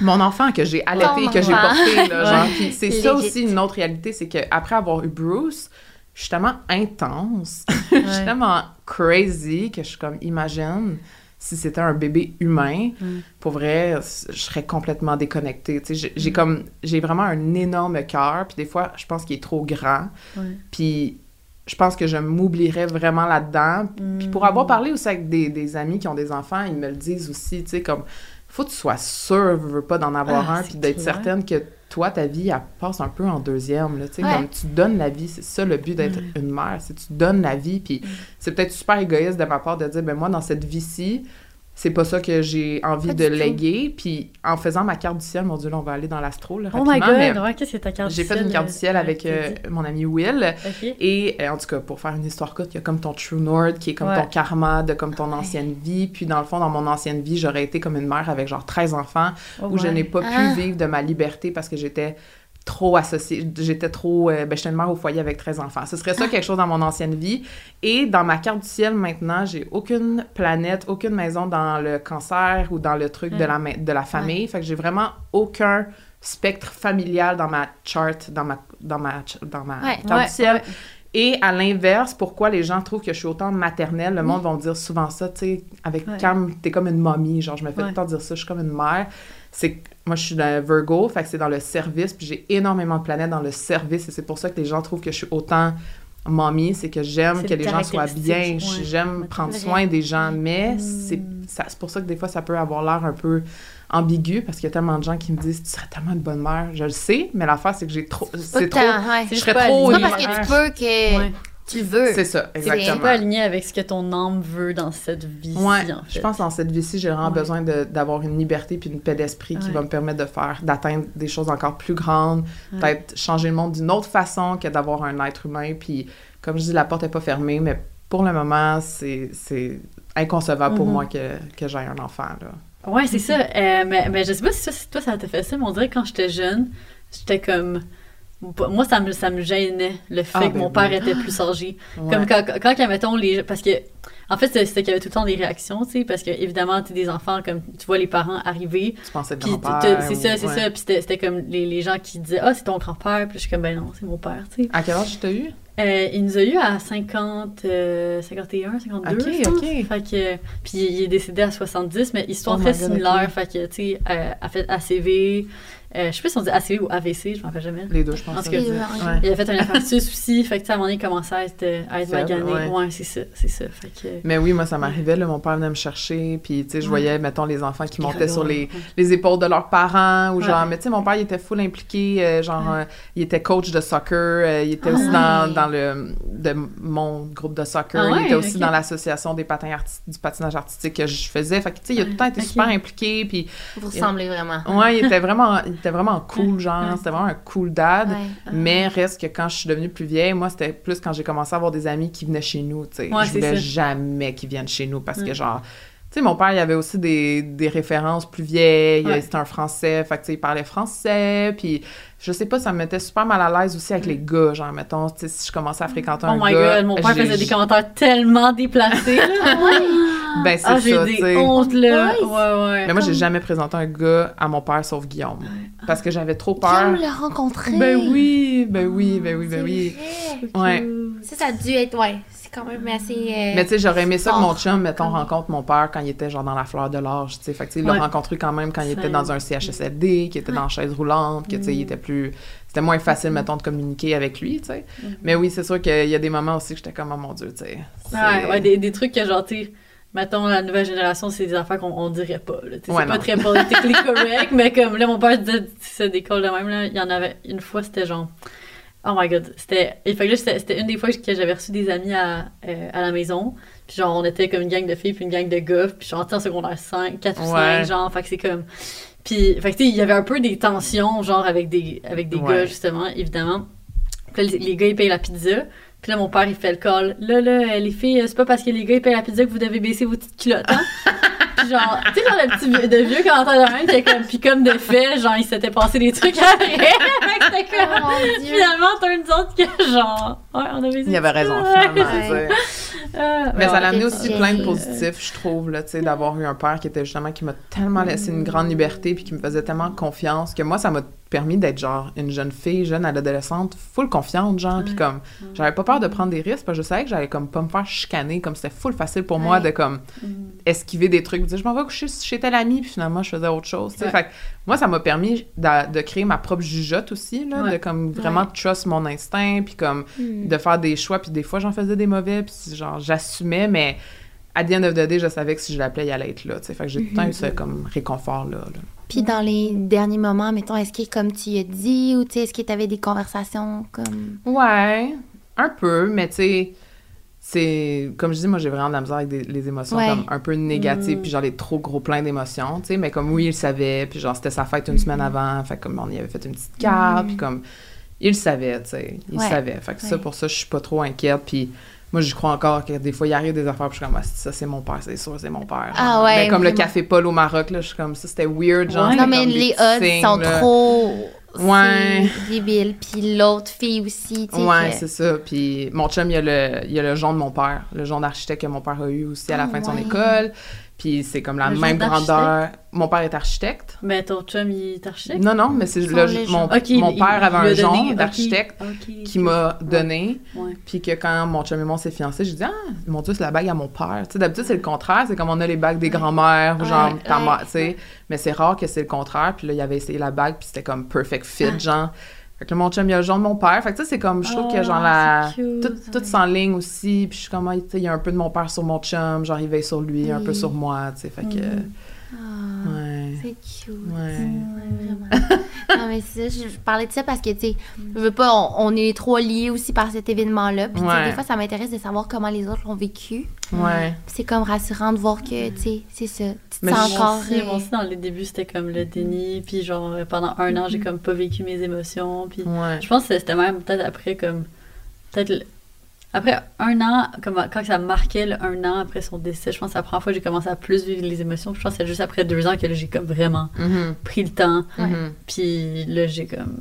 Mon enfant que j'ai allaité, Ton que j'ai porté, là, genre. Puis c'est ça legit. aussi une autre réalité, c'est qu'après avoir eu Bruce, je suis tellement intense, je suis Ouais. tellement crazy que je suis comme, imagine si c'était un bébé humain, Mm. pour vrai, je serais complètement déconnectée. Tu sais, j'ai- j'ai comme, j'ai vraiment un énorme cœur, puis des fois, je pense qu'il est trop grand, Ouais. puis je pense que je m'oublierais vraiment là-dedans. Puis pour avoir parlé aussi avec des, des amis qui ont des enfants, ils me le disent aussi, tu sais, comme, faut que tu sois sûr, veux, veux pas d'en avoir Ah, un, puis d'être certaine que toi, ta vie, elle passe un peu en deuxième, là, tu sais, Ouais. comme tu donnes la vie, c'est ça le but d'être une mère, c'est que tu donnes la vie, puis c'est peut-être super égoïste de ma part de dire, ben moi, dans cette vie-ci, c'est pas ça que j'ai envie Pas de tout. léguer, puis en faisant ma carte du ciel, mon Dieu, là, on va aller dans l'astro, là, Oh my god, mais ouais, qu'est-ce que ta carte j'ai du fait une ciel, carte du ciel euh, avec euh, mon ami Will, et euh, en tout cas, pour faire une histoire courte, il y a comme ton True North, qui est comme Ouais. ton karma de comme ton ancienne vie. Puis dans le fond, dans mon ancienne vie, j'aurais été comme une mère avec genre 13 enfants, Oh où je n'ai pas Ah. pu vivre de ma liberté parce que j'étais trop associée, j'étais trop, euh, ben j'étais une mère au foyer avec 13 enfants. Ce serait ça quelque chose dans mon ancienne vie. Et dans ma carte du ciel maintenant, j'ai aucune planète, aucune maison dans le cancer ou dans le truc de, la, ma- de la famille. Fait que j'ai vraiment aucun spectre familial dans ma chart, dans ma, dans ma, dans ma Ouais. carte Ouais, du ciel. ouais. Et à l'inverse, pourquoi les gens trouvent que je suis autant maternelle, le monde va me dire souvent ça, tu sais, avec. Cam, t'es comme une momie, genre je me fais tout le temps dire ça, je suis comme une mère. C'est que moi je suis dans Virgo, fait que c'est dans le service, puis j'ai énormément de planètes dans le service, et c'est pour ça que les gens trouvent que je suis autant momie, c'est que j'aime que les gens soient bien, ouais. j'aime prendre vrai. soin des gens, mais Mm. c'est ça- c'est pour ça que des fois ça peut avoir l'air un peu ambigu, parce qu'il y a tellement de gens qui me disent tu serais tellement une bonne mère, je le sais, mais l'affaire c'est que j'ai trop, c'est trop, ouais. je serais pas trop C'est pas parce que tu peux que Ouais. Tu veux. c'est ça, C'est exactement. pas aligné avec ce que ton âme veut dans cette vie Ouais, en fait. je pense que dans cette vie-ci, j'ai vraiment Ouais. besoin d'avoir une liberté puis une paix d'esprit qui Ouais. va me permettre de faire, d'atteindre des choses encore plus grandes, peut-être changer le monde d'une autre façon que d'avoir un être humain. Puis, comme je dis, la porte est pas fermée, mais pour le moment, c'est c'est inconcevable pour Mhm. moi que, que j'aie un enfant, là. Ouais, c'est ça. Euh, mais, mais je sais pas si, ça, si toi ça t'a fait ça, mais on dirait que quand j'étais jeune, j'étais comme. Moi, ça me, ça me gênait le fait Ah, que ben mon oui. père était plus âgé. Ouais. Comme quand, quand, quand, mettons, les. Parce que. En fait, c'était qu'il y avait tout le temps des réactions, tu sais, parce que, évidemment, tu des enfants, comme tu vois les parents arriver, tu pensais puis grand-père. c'est ça, c'est ouais. ça, puis c'était c'était comme les, les gens qui disaient, ah, c'est ton grand-père, puis je suis comme, ben non, c'est mon père, tu sais. À quel âge t'as eu? Euh, il nous a eu à 50, euh, 51, 52, Ok, je ok. Fait que, puis il est décédé à 70, mais histoire Oh très God, similaire. ok. Fait que, tu sais, euh, a fait ACV. Euh, je sais pas si on dit ACV ou AVC, je m'en rappelle jamais. Les deux, je pense. En tout ça cas, Ouais. Il a fait un infarctus aussi, fait que, tu sais, à un moment donné, il commençait à être, à être Faible, magané. ouais. Ouais, c'est ça, c'est ça. Fait que, Mais oui, moi, ça m'arrivait, mon père venait me chercher, puis, tu sais, je Ouais. voyais, mettons, les enfants qui montaient sur les, ouais. les épaules de leurs parents ou Ouais. genre mais tu sais mon père il était full impliqué euh, genre Ouais. euh, il était coach de soccer euh, il était Ah aussi ouais. dans, dans le de mon groupe de soccer Ah ouais, il était aussi dans l'association des patins du patinage artistique que je faisais fait que tu sais il a tout le temps été super impliqué puis Vous ressemblez vraiment. ouais il était vraiment il était vraiment cool genre Ouais. c'était vraiment un cool dad Ouais. mais reste que quand je suis devenue plus vieille, moi, c'était plus quand j'ai commencé à avoir des amis qui venaient chez nous, tu sais. Je voulais jamais qu'ils viennent chez nous parce que, Ouais. genre, tu sais, mon père, il avait aussi des, des références plus vieilles, c'était un français, fait que, tu sais, il parlait français, puis je sais pas, ça me mettait super mal à l'aise aussi avec les gars, genre, mettons, tu sais, si je commençais à fréquenter Oh un my gars... god, mon père faisait des commentaires tellement déplacés, là. Ben, c'est Ah, j'ai ça, tu des sais. hontes, là. Ouais, Ouais, ouais. Mais moi, j'ai jamais présenté un gars à mon père sauf Guillaume, parce que j'avais trop peur. Guillaume l'a rencontré. Ben oui, ben oui, ben oui, ben oui. vrai. Ouais. Ça, ça a dû être, ouais, c'est quand même assez. euh, Mais tu sais, j'aurais aimé ça que mon chum, mettons, Comme- rencontre mon père quand il était genre dans la fleur de l'âge, tu sais. Fait que tu sais, il l'a rencontré quand même quand il était dans un CHSLD, qui était dans la chaise roulante, que tu sais, il était plus... C'était moins facile, mettons, de communiquer avec lui, tu sais. Mais oui, c'est sûr qu'il y a des moments aussi que j'étais comme, oh mon Dieu, tu sais. Ouais, ouais, des, des trucs que genre, tu sais, mettons, la nouvelle génération, c'est des affaires qu'on on dirait pas. là. Tu sais, Ouais, c'est pas très politically correct, mais comme là, mon père disait, ça décolle de même, là. Il y en avait une fois, c'était genre. Oh my god, c'était. C'était une des fois que j'avais reçu des amis à, euh, à la maison. Puis genre, on était comme une gang de filles, puis une gang de gars, puis genre, en secondaire 5, 4 ou 5, Ouais. genre, fait que c'est comme. Puis, fait que tu sais, il y avait un peu des tensions, genre, avec des, avec des Ouais. gars, justement, évidemment. Puis là, les, les gars, ils payent la pizza. Puis là, mon père, il fait le call. Là, là, les filles, c'est pas parce que les gars, ils payent la pizza que vous devez baisser vos petites culottes, hein? Puis genre, tu sais, genre, le petit vieux, de vieux commentaire de même, qui est comme, puis comme de fait, genre, il s'était passé des trucs après. Fait que Oh comme, mon Dieu. finalement, turns out que, genre, ouais, on a baisé. Il avait raison, finalement, Ouais. Ah, Mais ça l'a amené aussi plein de positifs, je trouve, là, tu sais, d'avoir eu un père qui était justement, qui m'a tellement laissé une grande liberté, puis qui me faisait tellement confiance, que moi, ça m'a permis d'être, genre, une jeune fille, jeune à l'adolescente, full confiante, genre, puis comme, j'avais pas peur de prendre des risques, parce que je savais que j'allais, comme, pas me faire chicaner, comme c'était full facile pour moi de, comme, esquiver des trucs, dire, je m'en vais coucher chez tel ami, puis finalement, je faisais autre chose, tu sais. Fait moi, ça m'a permis de, de créer ma propre jugeote aussi, là, Ouais. de, comme, vraiment trust mon instinct, puis comme, Hmm. de faire des choix, puis des fois, j'en faisais des mauvais, puis genre, j'assumais, mais à the end of the day, je savais que si je l'appelais, il allait être là, tu sais. Fait que j'ai tout le temps eu ce, comme, réconfort-là. là. Puis dans les derniers moments, mettons, est-ce que comme tu as dit, ou tu sais, est-ce que tu avais des conversations comme? Ouais, un peu, mais tu sais, c'est... Comme je dis, moi, j'ai vraiment de la misère avec des- les émotions Ouais. comme un peu négatives, Mm. puis genre les trop gros plein d'émotions, tu sais. Mais comme, oui, il le savait, puis genre, c'était sa fête une semaine avant, fait comme on y avait fait une petite carte, puis comme... Il le savait, tu sais. Il Ouais. savait. Fait que ça, pour ça, je suis pas trop inquiète, puis... Moi, j'y crois encore que des fois, il arrive des affaires, puis je suis comme, Ah, ça, c'est mon père, c'est sûr, c'est mon père. Ah ouais, Mais comme le café Paul au Maroc, là, je suis comme, ça, c'était weird, genre. Ouais. Non, mais les odds sont là. trop. Ouais. Débile. Puis l'autre fille aussi, tu sais. Ouais, que- c'est ça. Puis mon chum, il y a le, il y a le genre de mon père, le genre d'architecte que mon père a eu aussi à la Ah, fin de son ouais. école. Puis c'est comme la Le même grandeur. Mon père est architecte. Mais ton chum, il est architecte? Non, non, mais c'est le, mon, mon il- père il avait un genre d'architecte qui m'a donné. Puis que quand mon chum et moi s'est fiancés, j'ai dit Ah, mon Dieu, c'est la bague à mon père. Tu sais, d'habitude, c'est le contraire. C'est comme on a les bagues des grands-mères ou genre ta mère, tu sais. Mais c'est rare que c'est le contraire. Puis là, il avait essayé la bague, puis c'était comme perfect fit, Ah. genre. Fait que mon chum, il a le genre de mon père. Fait que sais, c'est comme, je trouve que genre la. Cute. Tout, tout s'enligne aussi. Puis je suis comme, ah, tu sais, il y a un peu de mon père sur mon chum. Genre, il veille sur lui, un peu sur moi, tu sais. Fait que. Ah, Ouais. C'est cute. Ouais. vraiment. non, mais c'est ça, je, je parlais de ça parce que, tu sais, je veux pas, on, on est trop liés aussi par cet événement-là. Puis, tu sais, Ouais. des fois, ça m'intéresse de savoir comment les autres l'ont vécu. Ouais. C'est comme rassurant de voir que, tu sais, c'est ça. Tu te Mais sens encore. Moi aussi, euh, moi aussi, dans les débuts, c'était comme le déni. Puis genre, pendant un an, j'ai comme pas vécu mes émotions. Puis Ouais. je pense que c'était même peut-être après comme... Peut-être... Après un an, comme quand ça marquait le un an après son décès, je pense que c'est la première fois que j'ai commencé à plus vivre les émotions. Puis je pense que c'est juste après deux ans que là, j'ai comme vraiment Mhm. pris le temps. Puis là, j'ai comme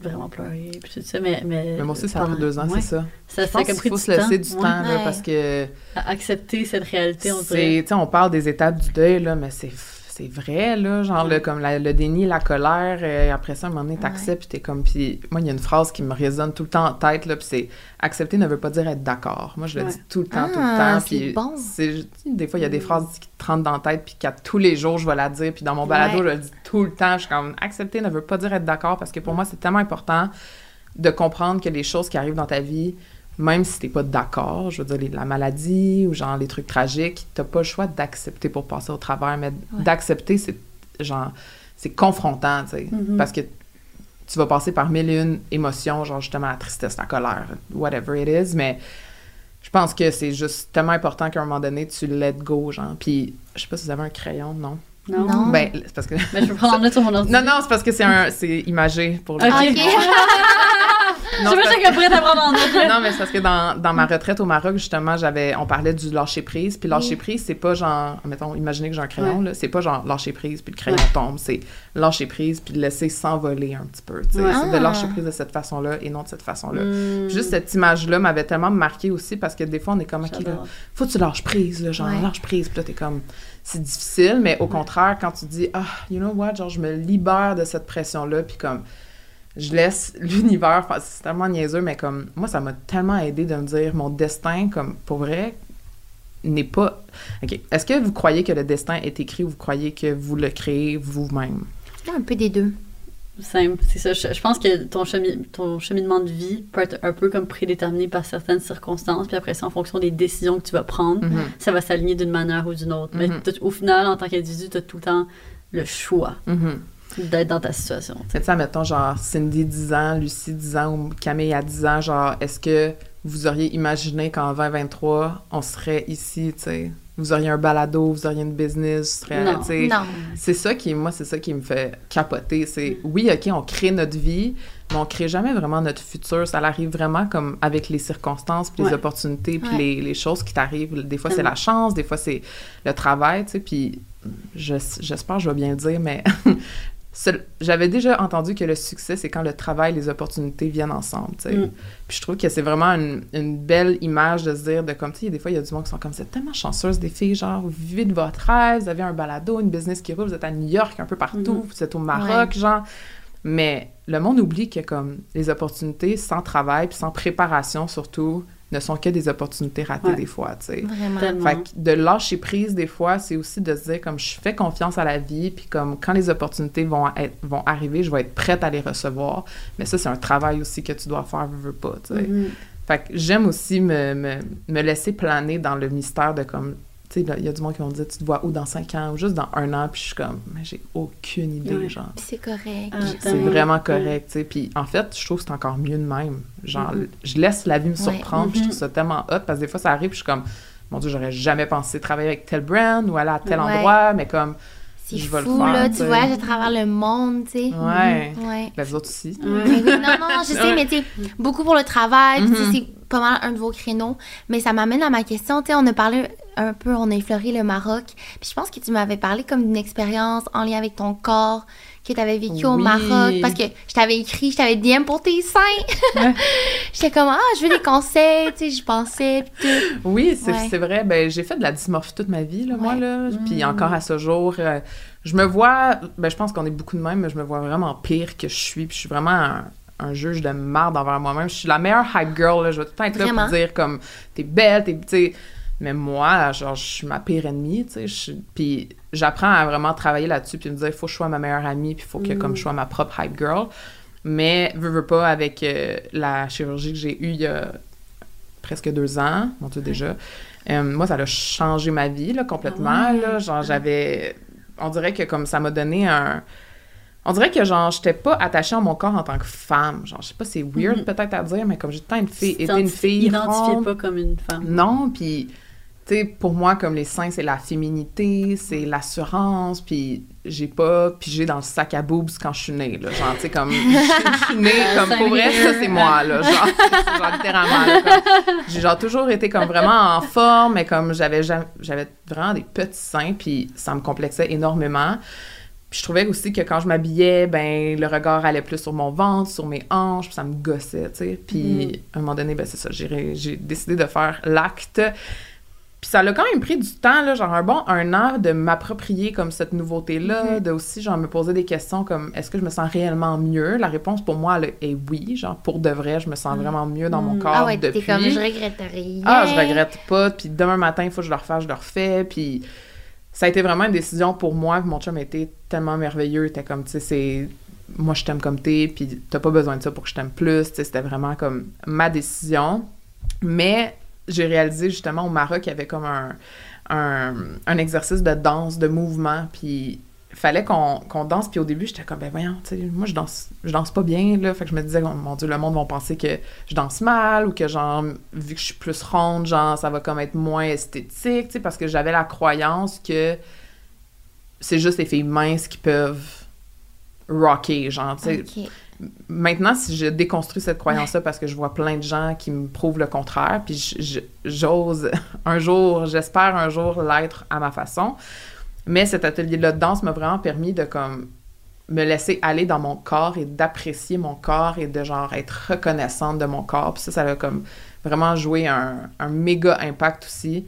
vraiment pleuré. Puis tout ça. Mais, mais, Mais moi aussi, ça a pris pendant- deux ans, ouais. c'est ça. Ça, Je ça pense a comme qu'il pris faut du se laisser temps. du Ouais. temps, là, Ouais. parce que À accepter cette réalité, on dirait. on parle des étapes du deuil, là, mais c'est, c'est vrai, là, genre, le, comme la- le déni, la colère, euh, après ça, à un moment donné, t'acceptes, t'es comme, puis moi, il y a une phrase qui me résonne tout le temps en tête, là, puis c'est, accepter ne veut pas dire être d'accord. Moi, je le Ouais. dis tout le temps, tout le Ah, temps, puis bon. c'est, des fois, il y a des phrases qui te rentrent dans la tête, puis qu'à tous les jours, je vais la dire, puis dans mon balado, Ouais. je le dis tout le temps, je suis comme, accepter ne veut pas dire être d'accord, parce que pour moi, c'est tellement important de comprendre que les choses qui arrivent dans ta vie, même si t'es pas d'accord, je veux dire, les- la maladie ou genre les trucs tragiques, t'as pas le choix d'accepter pour passer au travers, mais d'accepter, c'est genre, c'est confrontant, tu sais, Mhm. parce que tu vas passer par mille et une émotions, genre justement la tristesse, la colère, whatever it is, mais je pense que c'est juste tellement important qu'à un moment donné, tu let go, genre, puis je sais pas si vous avez un crayon, non? Non. Non. Ben, c'est parce que... Mais je peux prendre sur mon ordi. Non, non, c'est parce que c'est un, c'est imagé pour le Ok. Ok. Je Non, sais pas prête à prendre en note. non, mais c'est parce que dans, dans ma retraite au Maroc, justement, j'avais, on parlait du lâcher prise. Puis lâcher prise, c'est pas genre, mettons, imaginez que j'ai un crayon, là, c'est pas genre lâcher prise puis le crayon Ouais. tombe. C'est lâcher prise puis laisser s'envoler un petit peu. Ouais. C'est de Ah. lâcher prise de cette façon-là et non de cette façon-là. Hmm. Juste cette image-là m'avait tellement marqué aussi parce que des fois, on est comme, OK, là, faut que tu lâches prise, là, genre, lâche prise. Puis là, t'es comme, c'est difficile, mais au contraire, quand tu dis, ah, you know what, genre, je me libère de cette pression-là, puis comme, je laisse l'univers, enfin, c'est tellement niaiseux, mais comme, moi, ça m'a tellement aidé de me dire, mon destin, comme, pour vrai, n'est pas... OK. Est-ce que vous croyez que le destin est écrit ou vous croyez que vous le créez vous-même? Un peu des deux. Simple, c'est ça. Je, je pense que ton, chemi- ton cheminement de vie peut être un peu comme prédéterminé par certaines circonstances, puis après ça, en fonction des décisions que tu vas prendre, Mhm. ça va s'aligner d'une manière ou d'une autre. Mais Mhm. t'as- au final, en tant qu'individu, tu as tout le temps le choix Mhm. D'être dans ta situation. tu sais. Mais tu sais, mettons, genre, Cindy 10 ans, Lucie 10 ans ou Camille à 10 ans, genre, est-ce que vous auriez imaginé qu'en 2023, on serait ici, tu sais? Vous auriez un balado, vous auriez une business, vous serez, Non. tu sais? Non. C'est ça qui, moi, c'est ça qui me fait capoter. C'est, oui, OK, on crée notre vie, mais on crée jamais vraiment notre futur. Ça arrive vraiment comme avec les circonstances, puis les opportunités, puis Ouais. les, les choses qui t'arrivent. Des fois, c'est la chance, des fois, c'est le travail, tu sais, puis je- j'espère que je vais bien le dire, mais j'avais déjà entendu que le succès, c'est quand le travail et les opportunités viennent ensemble. Mm. Puis je trouve que c'est vraiment une, une belle image de se dire, de comme, tu sais, des fois, il y a du monde qui sont comme, c'est tellement chanceuse des filles, genre, vous vivez de votre rêve, vous avez un balado, une business qui roule, vous êtes à New York, un peu partout, Mhm. vous êtes au Maroc, genre. Mais le monde oublie que, comme, les opportunités sans travail, puis sans préparation, surtout, ne sont que des opportunités ratées Ouais. des fois, tu sais. Vraiment. Tellement. Fait que de lâcher prise, des fois, c'est aussi de se dire, comme, je fais confiance à la vie, puis comme, quand les opportunités vont, être- vont arriver, je vais être prête à les recevoir. Mais ça, c'est un travail aussi que tu dois faire, veux, veux pas, tu sais. Mhm. Fait que j'aime aussi me, me, me laisser planer dans le mystère de comme, tu sais, il y a du monde qui vont me dire, tu te vois où dans cinq ans ou juste dans un an, puis je suis comme, mais j'ai aucune idée, Ouais. genre. Puis c'est correct. Ah, C'est vraiment correct, tu sais. Puis en fait, je trouve que c'est encore mieux de même. Genre, Mhm. je laisse la vie me Ouais. surprendre, puis je trouve ça tellement hot, parce que des fois, ça arrive, puis je suis comme, mon Dieu, j'aurais jamais pensé travailler avec tel brand ou aller à tel Ouais. endroit, mais comme, C'est je vais le fou, faire, là. tu voyages à travers le monde, tu sais. ouais. Ouais. Ben, vous autres aussi. Oui, non, non, non, je sais, mais tu sais, beaucoup pour le travail, c'est pas mal un de vos créneaux. Mais ça m'amène à ma question, tu sais, on a parlé un peu, on a effleuré le Maroc, puis je pense que tu m'avais parlé comme d'une expérience en lien avec ton corps que tu avais vécu au Oui. Maroc, parce que je t'avais écrit, je t'avais DM pour tes seins. Ouais. J'étais comme, ah, je veux des conseils, tu sais, je pensais, puis tout. Oui, c'est Ouais. vrai. Ben, j'ai fait de la dysmorphie toute ma vie, là, moi, là. Puis Mm. encore à ce jour, euh, je me vois... Ben, je pense qu'on est beaucoup de même, mais je me vois vraiment pire que je suis. Puis je suis vraiment un, un juge de marde envers moi-même. Je suis la meilleure hype girl, là. Je vais tout le temps être là Vraiment? pour dire, comme, t'es belle, t'es... Mais moi, genre, je suis ma pire ennemie, tu sais. Puis j'apprends à vraiment travailler là-dessus, puis me dire, il faut que je sois ma meilleure amie, puis il faut que, Mm. comme, je sois ma propre hype girl. Mais, veux, veux pas, avec euh, la chirurgie que j'ai eue il y a presque deux ans, mon Dieu, déjà, euh, moi, ça a changé ma vie, là, complètement, Ah ouais? là. Genre, j'avais... On dirait que, comme, ça m'a donné un... On dirait que, genre, j'étais pas attachée à mon corps en tant que femme. Genre, je sais pas, c'est weird Mhm. peut-être à dire, mais comme j'étais une fille, Tu été une fille ronde, pas comme une femme. non, puis, sais, pour moi, comme les seins, c'est la féminité, c'est l'assurance, puis j'ai pas pigé dans le sac à boobs quand je suis née, là. Genre, tu sais, comme, je suis née, comme, pour vrai, ça, c'est moi, là. Genre, genre littéralement, j'ai genre toujours été comme vraiment en forme, mais comme j'avais j'avais vraiment des petits seins, puis ça me complexait énormément. Puis je trouvais aussi que quand je m'habillais, ben le regard allait plus sur mon ventre, sur mes hanches, puis ça me gossait, tu sais. Puis à un moment donné, ben c'est ça, j'ai décidé de faire l'acte. Puis ça l'a quand même pris du temps, là, genre un bon un an, de m'approprier comme cette nouveauté-là, de aussi, genre, me poser des questions comme est-ce que je me sens réellement mieux? La réponse pour moi, elle est oui. Genre, pour de vrai, je me sens vraiment mieux dans mon Mm. corps Ah ouais, depuis. t'es comme, je regrette rien. Ah, je regrette pas. Puis demain matin, il faut que je le refasse, je le refais. Puis ça a été vraiment une décision pour moi. Puis mon chum était tellement merveilleux. Il était comme, tu sais, c'est. Moi, je t'aime comme t'es, puis t'as pas besoin de ça pour que je t'aime plus. Tu sais, c'était vraiment comme ma décision. Mais j'ai réalisé justement au Maroc, il y avait comme un, un, exercice de danse, de mouvement. Puis fallait qu'on danse. Puis au début, j'étais comme, ben voyons, moi, je danse, je danse pas bien, là. Fait que je me disais, mon Dieu, le monde va penser que je danse mal ou que, genre, vu que je suis plus ronde, genre, ça va comme être moins esthétique, tu sais, parce que j'avais la croyance que c'est juste les filles minces qui peuvent rocker, genre, tu sais. Maintenant, si je déconstruis cette croyance-là parce que je vois plein de gens qui me prouvent le contraire, puis j'ose un jour, j'espère un jour l'être à ma façon. Mais cet atelier-là de danse m'a vraiment permis de comme me laisser aller dans mon corps et d'apprécier mon corps et de genre être reconnaissante de mon corps. Puis ça, ça a comme vraiment joué un, un méga impact aussi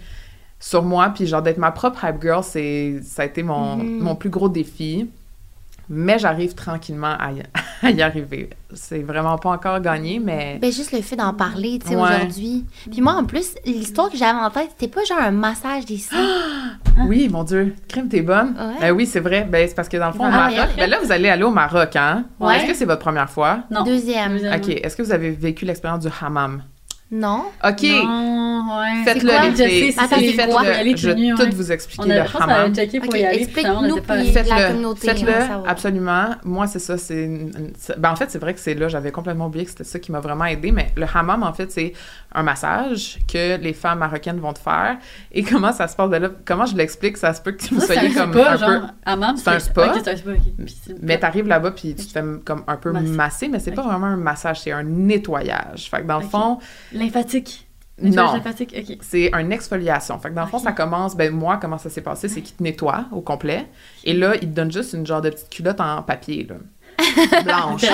sur moi. Puis genre d'être ma propre hype girl, c'est ça a été mon, Mhm. mon plus gros défi. Mais j'arrive tranquillement à y, à y arriver. C'est vraiment pas encore gagné, mais Ben, juste le fait d'en parler, tu sais, Ouais. aujourd'hui. Puis moi, en plus, l'histoire que j'avais en tête, c'était pas genre un massage des seins. oui, mon Dieu, crime, t'es bonne? Ouais. Ben oui, c'est vrai. Ben, c'est parce que dans le fond, au Ah, Maroc, ben là, vous allez aller au Maroc, hein? Ouais. Est-ce que c'est votre première fois? Non. Deuxième. Deuxième. OK. Est-ce que vous avez vécu l'expérience du hammam? Non. OK. Non, ouais. Faites-le, les filles. Attends, Faites-le. Je vais tout vous expliquer le hammam. explique-nous, Faites-le, faites-le, absolument. Moi, c'est ça, c'est... Ben, en fait, c'est vrai que c'est là, j'avais complètement oublié que c'était ça qui m'a vraiment aidé, mais le hammam, en fait, c'est un massage que les femmes marocaines vont te faire. Et comment ça se passe? De là? Comment je l'explique? Ça se peut que vous Ça, c'est soyez un comme un peu... hammam, c'est un spa. Mais t'arrives là-bas, puis tu te fais comme un peu Masser. mais c'est pas vraiment un massage, c'est un nettoyage. Fait que dans le fond, Lymphatique. Non. C'est une exfoliation. Fait que dans le fond, ça commence, ben moi, comment ça s'est passé, c'est qu'il te nettoie au complet. Et là, il te donne juste une genre de petite culotte en papier, là. Blanche.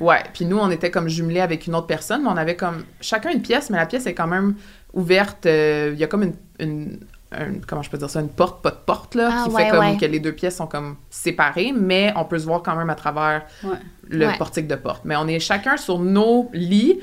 Ouais, puis nous, on était comme jumelés avec une autre personne, mais on avait comme chacun une pièce, mais la pièce est quand même ouverte. euh, Il y a comme une, une- un- comment je peux dire ça, une porte, pas de porte, là, Ah, qui ouais, fait comme ouais. que les deux pièces sont comme séparées, mais on peut se voir quand même à travers Ouais. le portique de porte. Mais on est chacun sur nos lits.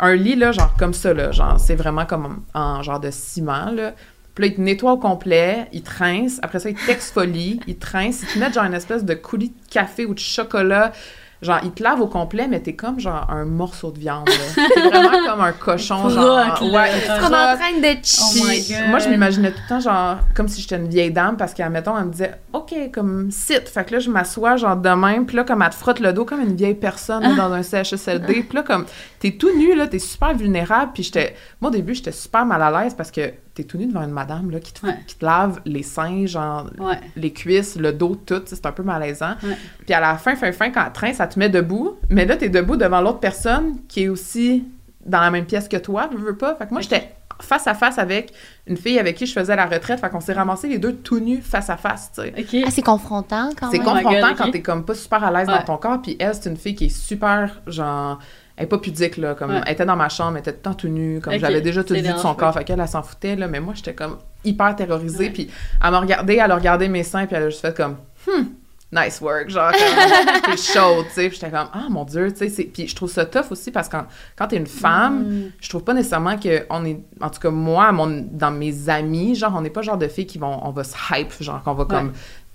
Un lit, là, genre comme ça, là, genre, c'est vraiment comme en genre de ciment, là. Puis là, il te nettoie au complet, il te rince, après ça, il t'exfolie, il te rince, il te met genre une espèce de coulis de café ou de chocolat. Genre, il te lave au complet, mais t'es comme genre un morceau de viande, là. T'es vraiment comme un cochon, genre. Ouais, est en train de Oh God. moi, je m'imaginais tout le temps, genre, comme si j'étais une vieille dame, parce qu'admettons, elle me disait, OK, comme, sit. Fait que là, je m'assois, genre, de même, puis là, comme, elle te frotte le dos comme une vieille personne, là, dans un CHSLD. Puis là, comme, t'es tout nu, là, t'es super vulnérable. Puis j'étais, moi, au début, j'étais super mal à l'aise parce que t'es tout nu devant une madame, là, qui te, Ouais. qui te lave les seins, genre, Ouais. les cuisses, le dos, tout. C'est un peu malaisant. Ouais. Puis à la fin, fin, fin, quand elle traîne, ça te met debout. Mais là, t'es debout devant l'autre personne qui est aussi dans la même pièce que toi, veux, veux pas. Fait que moi, j'étais face à face avec une fille avec qui je faisais la retraite. Fait qu'on s'est ramassés les deux tout nus face à face, tu sais. Ok. Ah, c'est confrontant quand C'est même. Oh my confrontant God, quand t'es comme pas super à l'aise Ouais. dans ton corps. Puis elle, c'est une fille qui est super, genre... Elle est pas pudique, là. Comme, Ouais. Elle était dans ma chambre, elle était tout le temps tout nue. Comme j'avais déjà tout vu de son corps. Fait qu'elle, elle s'en foutait, là. Mais moi, j'étais comme hyper terrorisée. Puis elle m'a regardé, elle a regardé mes seins, puis elle a juste fait comme... Hmm, nice work, genre, t'es chaude, tu sais. J'étais comme, ah, mon Dieu, tu sais. Puis je trouve ça tough aussi parce que quand, quand t'es une femme, Mm. je trouve pas nécessairement que on est en tout cas moi mon, dans mes amis genre on n'est pas le genre de filles qui vont on va se hype genre qu'on va comme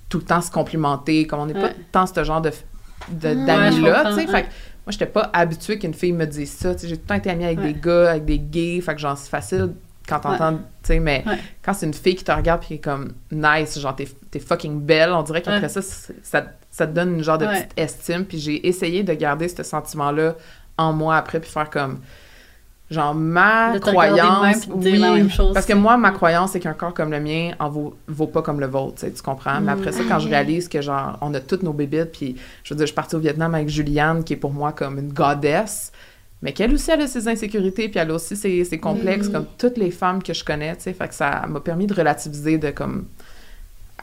tout le temps se complimenter comme on n'est pas tant ce genre de de- Ouais, d'amis je là comprends, tu sais fait moi j'étais pas habituée qu'une fille me dise ça. J'ai tout le temps été amie avec Ouais. des gars avec des gays. Fait que genre c'est facile quand t'entends tu sais mais Ouais. quand c'est une fille qui te regarde puis qui est comme nice genre t'es t'es fucking belle on dirait qu'après ça ça ça te donne une genre de petite estime. Puis j'ai essayé de garder ce sentiment là en moi après puis faire comme genre ma De croyance la même chose. parce que moi ma croyance c'est qu'un corps comme le mien en vaut, vaut pas comme le vôtre tu comprends? Mais après ça quand je Mm. réalise que genre on a toutes nos bébites puis je veux dire je suis partie au Vietnam avec Juliane qui est pour moi comme une goddess mais qu'elle aussi elle a ses insécurités puis elle a aussi ses, ses complexes Oui. comme toutes les femmes que je connais tu sais fait que ça m'a permis de relativiser de comme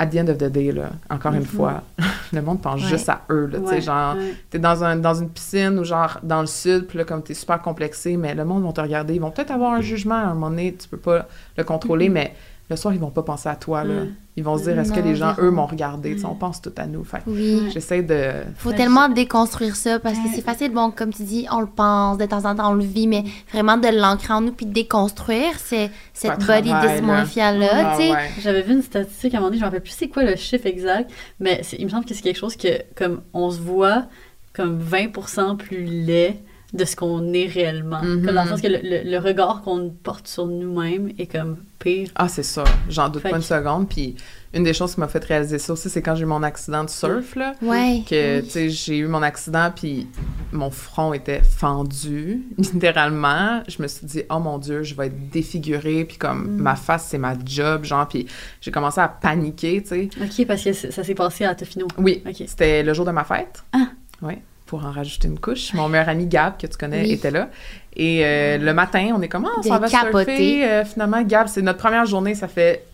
at the end of the day là encore une Mhm. fois le monde pense Ouais. juste à eux là Ouais, genre t'es dans, un, dans une piscine ou genre dans le sud, puis là, comme t'es super complexé, mais le monde vont te regarder, ils vont peut-être avoir un jugement à un moment donné, tu peux pas le contrôler, mais le soir, ils vont pas penser à toi, là. Ouais. Ils vont se dire, est-ce que les gens, eux, m'ont regardé? On pense tout à nous. Fait Oui. j'essaie de... Faut tellement déconstruire ça parce que c'est facile, bon, comme tu dis, on le pense, de temps en temps on le vit, mais vraiment de l'ancrer en nous puis de déconstruire c'est, cette body dysmorphia-là, Ah, tu sais. ouais. J'avais vu une statistique à un moment donné, je me rappelle plus c'est quoi le chiffre exact, mais c'est- il me semble que c'est quelque chose que, comme, on se voit comme 20% plus laid de ce qu'on est réellement. Comme dans le sens que le, le- le regard qu'on porte sur nous-mêmes est comme pire. Ah, c'est ça. J'en doute Fait pas une que- seconde. Puis une des choses qui m'a fait réaliser ça aussi, c'est quand j'ai eu mon accident de surf, là. Ouais. que oui. tu sais j'ai eu mon accident puis mon front était fendu littéralement je me suis dit oh mon dieu je vais être défigurée puis comme Mm. ma face c'est ma job genre puis j'ai commencé à paniquer tu sais Ok, parce que ça s'est passé à Tofino. oui Ok. c'était le jour de ma fête Ah. oui pour en rajouter une couche mon meilleur ami Gab que tu connais Oui. était là et euh, le matin on est comme Ah, on s'en va surfer Euh, finalement Gab c'est notre première journée ça fait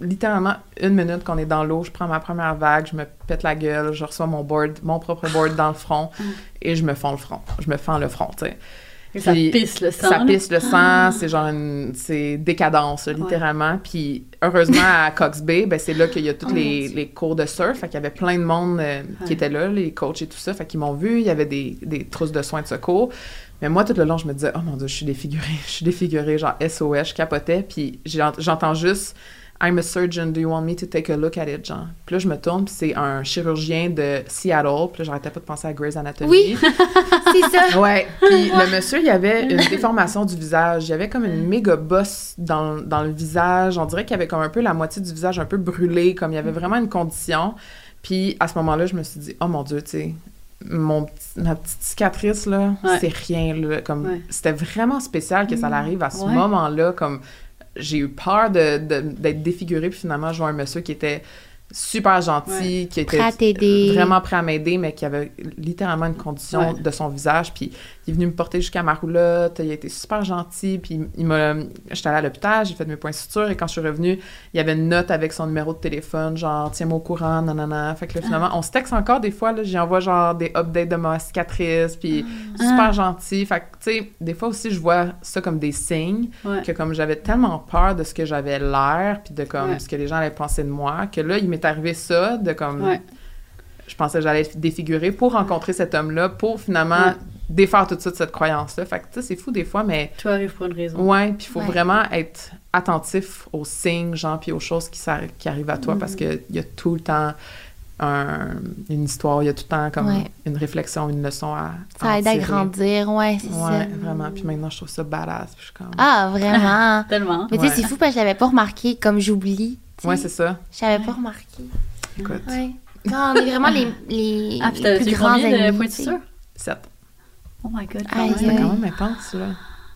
littéralement une minute qu'on est dans l'eau, je prends ma première vague, je me pète la gueule, je reçois mon board, mon propre board dans le front Mm. et je me fends le front. Je me fends le front, tu sais. Et ça pisse le sang. Ça là. pisse le sang, c'est genre une... c'est décadence, là, littéralement. Puis heureusement, à Cox Bay, ben, c'est là qu'il y a tous Oh, les, les cours de surf. Fait qu'il y avait plein de monde euh, Ouais. qui était là, les coachs et tout ça. Fait qu'ils m'ont vu, il y avait des, des trousses de soins de secours. Mais moi, tout le long, je me disais, oh mon Dieu, je suis défigurée, je suis défigurée, genre SOS, je capotais. Puis j'entends juste, I'm a surgeon, do you want me to take a look at it, genre? Puis là, je me tourne, puis c'est un chirurgien de Seattle. Puis là, j'arrêtais pas de penser à Grey's Anatomy. Oui. C'est ça. Ouais. Puis le monsieur, il y avait une déformation du visage. Il y avait comme une méga bosse dans, dans le visage. On dirait qu'il y avait comme un peu la moitié du visage un peu brûlé, comme il y avait vraiment une condition. Puis à ce moment-là, je me suis dit, oh mon Dieu, tu sais, mon ma petite cicatrice, là, Ouais. c'est rien. Là, comme, Ouais. C'était vraiment spécial que ça l'arrive à ce Ouais. moment-là. Comme j'ai eu peur de- de- d'être défigurée, puis finalement, je vois un monsieur qui était super gentil, qui était Prêt à t'aider. vraiment prêt à m'aider, mais qui avait littéralement une condition Ouais. de son visage. Puis il est venu me porter jusqu'à ma roulotte, il a été super gentil, puis il m'a... J'étais allée à l'hôpital, j'ai fait mes points sutures, et quand je suis revenue, il y avait une note avec son numéro de téléphone, genre « Tiens-moi au courant, nanana ». Fait que là, finalement, on se texte encore des fois, là, j'y envoie genre des updates de ma cicatrice, puis super gentil. Fait que, tu sais, des fois aussi, je vois ça comme des signes, Ouais. que comme j'avais tellement peur de ce que j'avais l'air, puis de comme Ouais. ce que les gens allaient penser de moi, que là, il m'est arrivé ça, de comme... Ouais. Je pensais que j'allais être défigurée pour rencontrer cet homme-là, pour finalement Ouais. Défaire tout de suite cette croyance-là. Fait que, tu sais, c'est fou des fois, mais Tout arrive pour une raison. ouais, puis il faut Ouais. vraiment être attentif aux signes, genre, puis aux choses qui, qui arrivent à toi, Mm. parce qu'il y a tout le temps un- une histoire, il y a tout le temps comme Ouais. une réflexion, une leçon à, Ça aide à grandir, ouais, c'est Ouais, ça. vraiment. Puis maintenant, je trouve ça badass. Puis je suis comme... Ah, vraiment. Tellement. Mais tu sais, Ouais. c'est fou parce que je l'avais pas remarqué, comme j'oublie. Ouais, c'est ça. Je l'avais pas remarqué. Écoute, Ouais. Non, on est vraiment les, les, Ah, plus grands de points de. Oh my god, quand C'était même. aïe. quand même intense, là.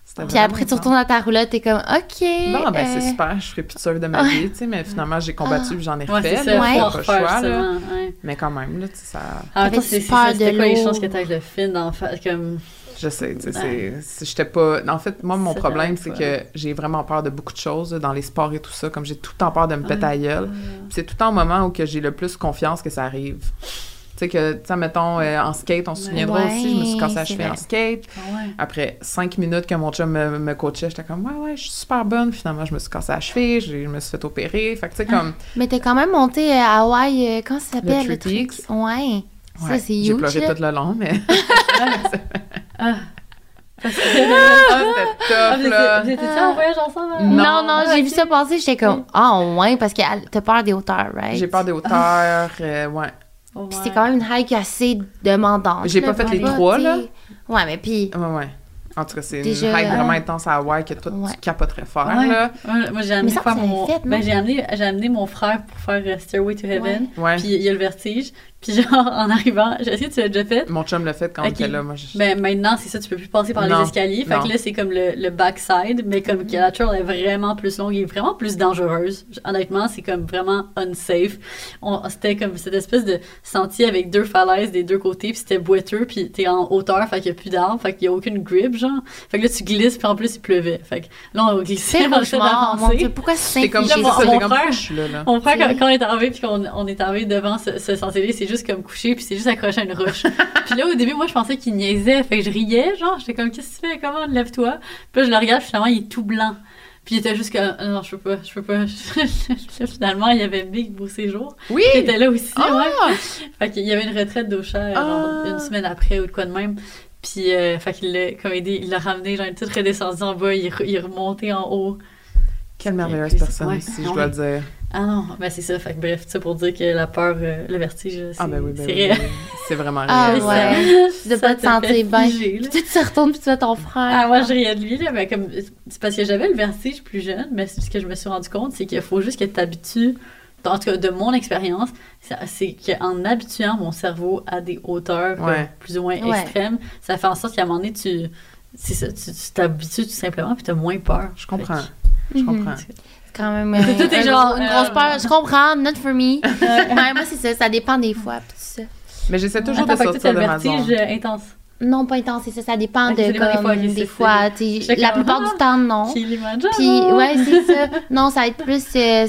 C'était Puis après, tu retournes à ta roulotte, t'es comme, OK. Bon, ben c'est euh, super, je ferai plus de surf de ma Ouais. vie, tu sais, mais finalement, j'ai combattu, puis j'en ai Ouais, refait, c'est Ouais. pas en le choix, là. Mais quand même, là, tu sais, ça... En temps, T'avais c'est c'était quoi les chances que t'aies le film d'en faire comme... Je sais, tu sais, c'est-. J'étais pas... En fait, moi, mon problème, c'est que j'ai vraiment peur de beaucoup de choses, dans les sports et tout ça, comme j'ai tout le temps peur de me péter Ouais. à gueule. Puis c'est tout le temps au moment où que j'ai le plus confiance que ça arrive. Sais que, tu sais, mettons, euh, en skate, on se souviendra Ouais, aussi, je me suis cassé la cheville en skate. Ah ouais. Après cinq minutes que mon chum me, me coachait, j'étais comme, ouais, ouais, je suis super bonne. Finalement, je me suis cassé la cheville, j'ai- je me suis fait opérer. Fait que, tu sais, comme, Mais t'es quand même monté euh, à Hawaï, euh, comment ça s'appelle? Le. Ouais. Ça, ouais, c'est j'ai huge. pleuré là. tout le long, mais Ah. Parce que... ah, c'était Ah, tough, vous là. étiez- vous étiez en voyage ensemble? hein? Non. Non, non, j'ai vu ça passer, j'étais comme, ah, ouais, parce que elle- t'as peur des hauteurs, right? J'ai peur des hauteurs, euh, ouais. Puis ouais. c'est quand même une hike assez demandante. J'ai pas fait les trois, là. Ouais, mais puis, Ouais, ouais. En tout cas, c'est Déjà, une hike euh, vraiment intense à Hawaï que toi, ouais. tu capoterais faire, Ouais. là. Ouais, moi, j'ai amené faire mon... fait, ben, j'ai amené, j'ai amené mon frère pour faire euh, Stairway to Heaven. Ouais. Puis il y a le vertige. Puis genre, en arrivant, est-ce que tu l'as déjà fait? Mon chum l'a fait quand on Ok. était là. Moi, je... Ben maintenant, c'est ça, tu peux plus passer par Non, les escaliers. Fait non. que là, c'est comme le, le backside, mais comme que la trail est vraiment plus longue et vraiment plus dangereuse. Honnêtement, c'est comme vraiment unsafe. On- C'était comme cette espèce de sentier avec deux falaises des deux côtés, puis c'était boiteux, puis t'es en hauteur, fait qu'il y a plus d'arbres, fait qu'il y a aucune grip, genre. Fait que là, tu glisses, puis en plus, il pleuvait. Fait que là, on glissait, on d'avancer. Dieu, pourquoi c'est comme, c'est mon- ça, mon frère- là, là. Mon frère, quand, on est arrivé, puis qu'on on est arrivé devant ce, ce sentier-là, c'est juste comme couché, puis c'est juste accroché à une roche. puis là, au début, moi, je pensais qu'il niaisait, fait que je riais, genre, j'étais comme, qu'est-ce que tu fais, comment, lève-toi. Puis là, je le regarde, finalement, il est tout blanc. Puis il était juste comme, Ah non, je peux pas, je peux pas. finalement, il y avait Big Beau Séjour, Oui! qui était là aussi, Ah! ouais. Fait qu'il y avait une retraite genre, Ah! une semaine après ou de quoi de même. Puis, euh, fait qu'il l'a, comme aidé, il l'a ramené, genre, tout redescendu en bas, il il remonté en haut. Quelle merveilleuse personne ouais, aussi, je dois le dire. Ah non, ben c'est ça. Fait que bref, ça pour dire que la peur, euh, le vertige, c'est Ah, ben oui, ben réel. oui. C'est vraiment réel. Ah, Ça- ouais. Tu dois ça pas te sentir bien. Puis tu te retournes, puis tu vois ton frère. Ah, moi, je riais de lui, là, mais comme, c'est parce que j'avais le vertige plus jeune, mais ce que je me suis rendu compte, c'est qu'il faut juste que tu t'habitues, en tout cas, de mon expérience, ça- c'est qu'en habituant mon cerveau à des hauteurs euh, Ouais. plus ou moins Ouais. extrêmes, ça fait en sorte qu'à un moment donné, tu, c'est ça, tu tu t'habitues tout simplement, puis t'as moins peur. Je comprends. Je comprends. C'est quand même euh, Tout est un genre, gros- une euh, grosse peur. Je comprends, not for me. Ouais, moi, c'est ça, ça dépend des fois. ça. Mais j'essaie toujours Attends, de sortir de ma zone. vertige euh, intense. Non, pas intense, c'est ça, ça dépend de comme, des fois, la comme, plupart du temps, non. Puis, ouais, c'est ça. Non, ça va être plus euh,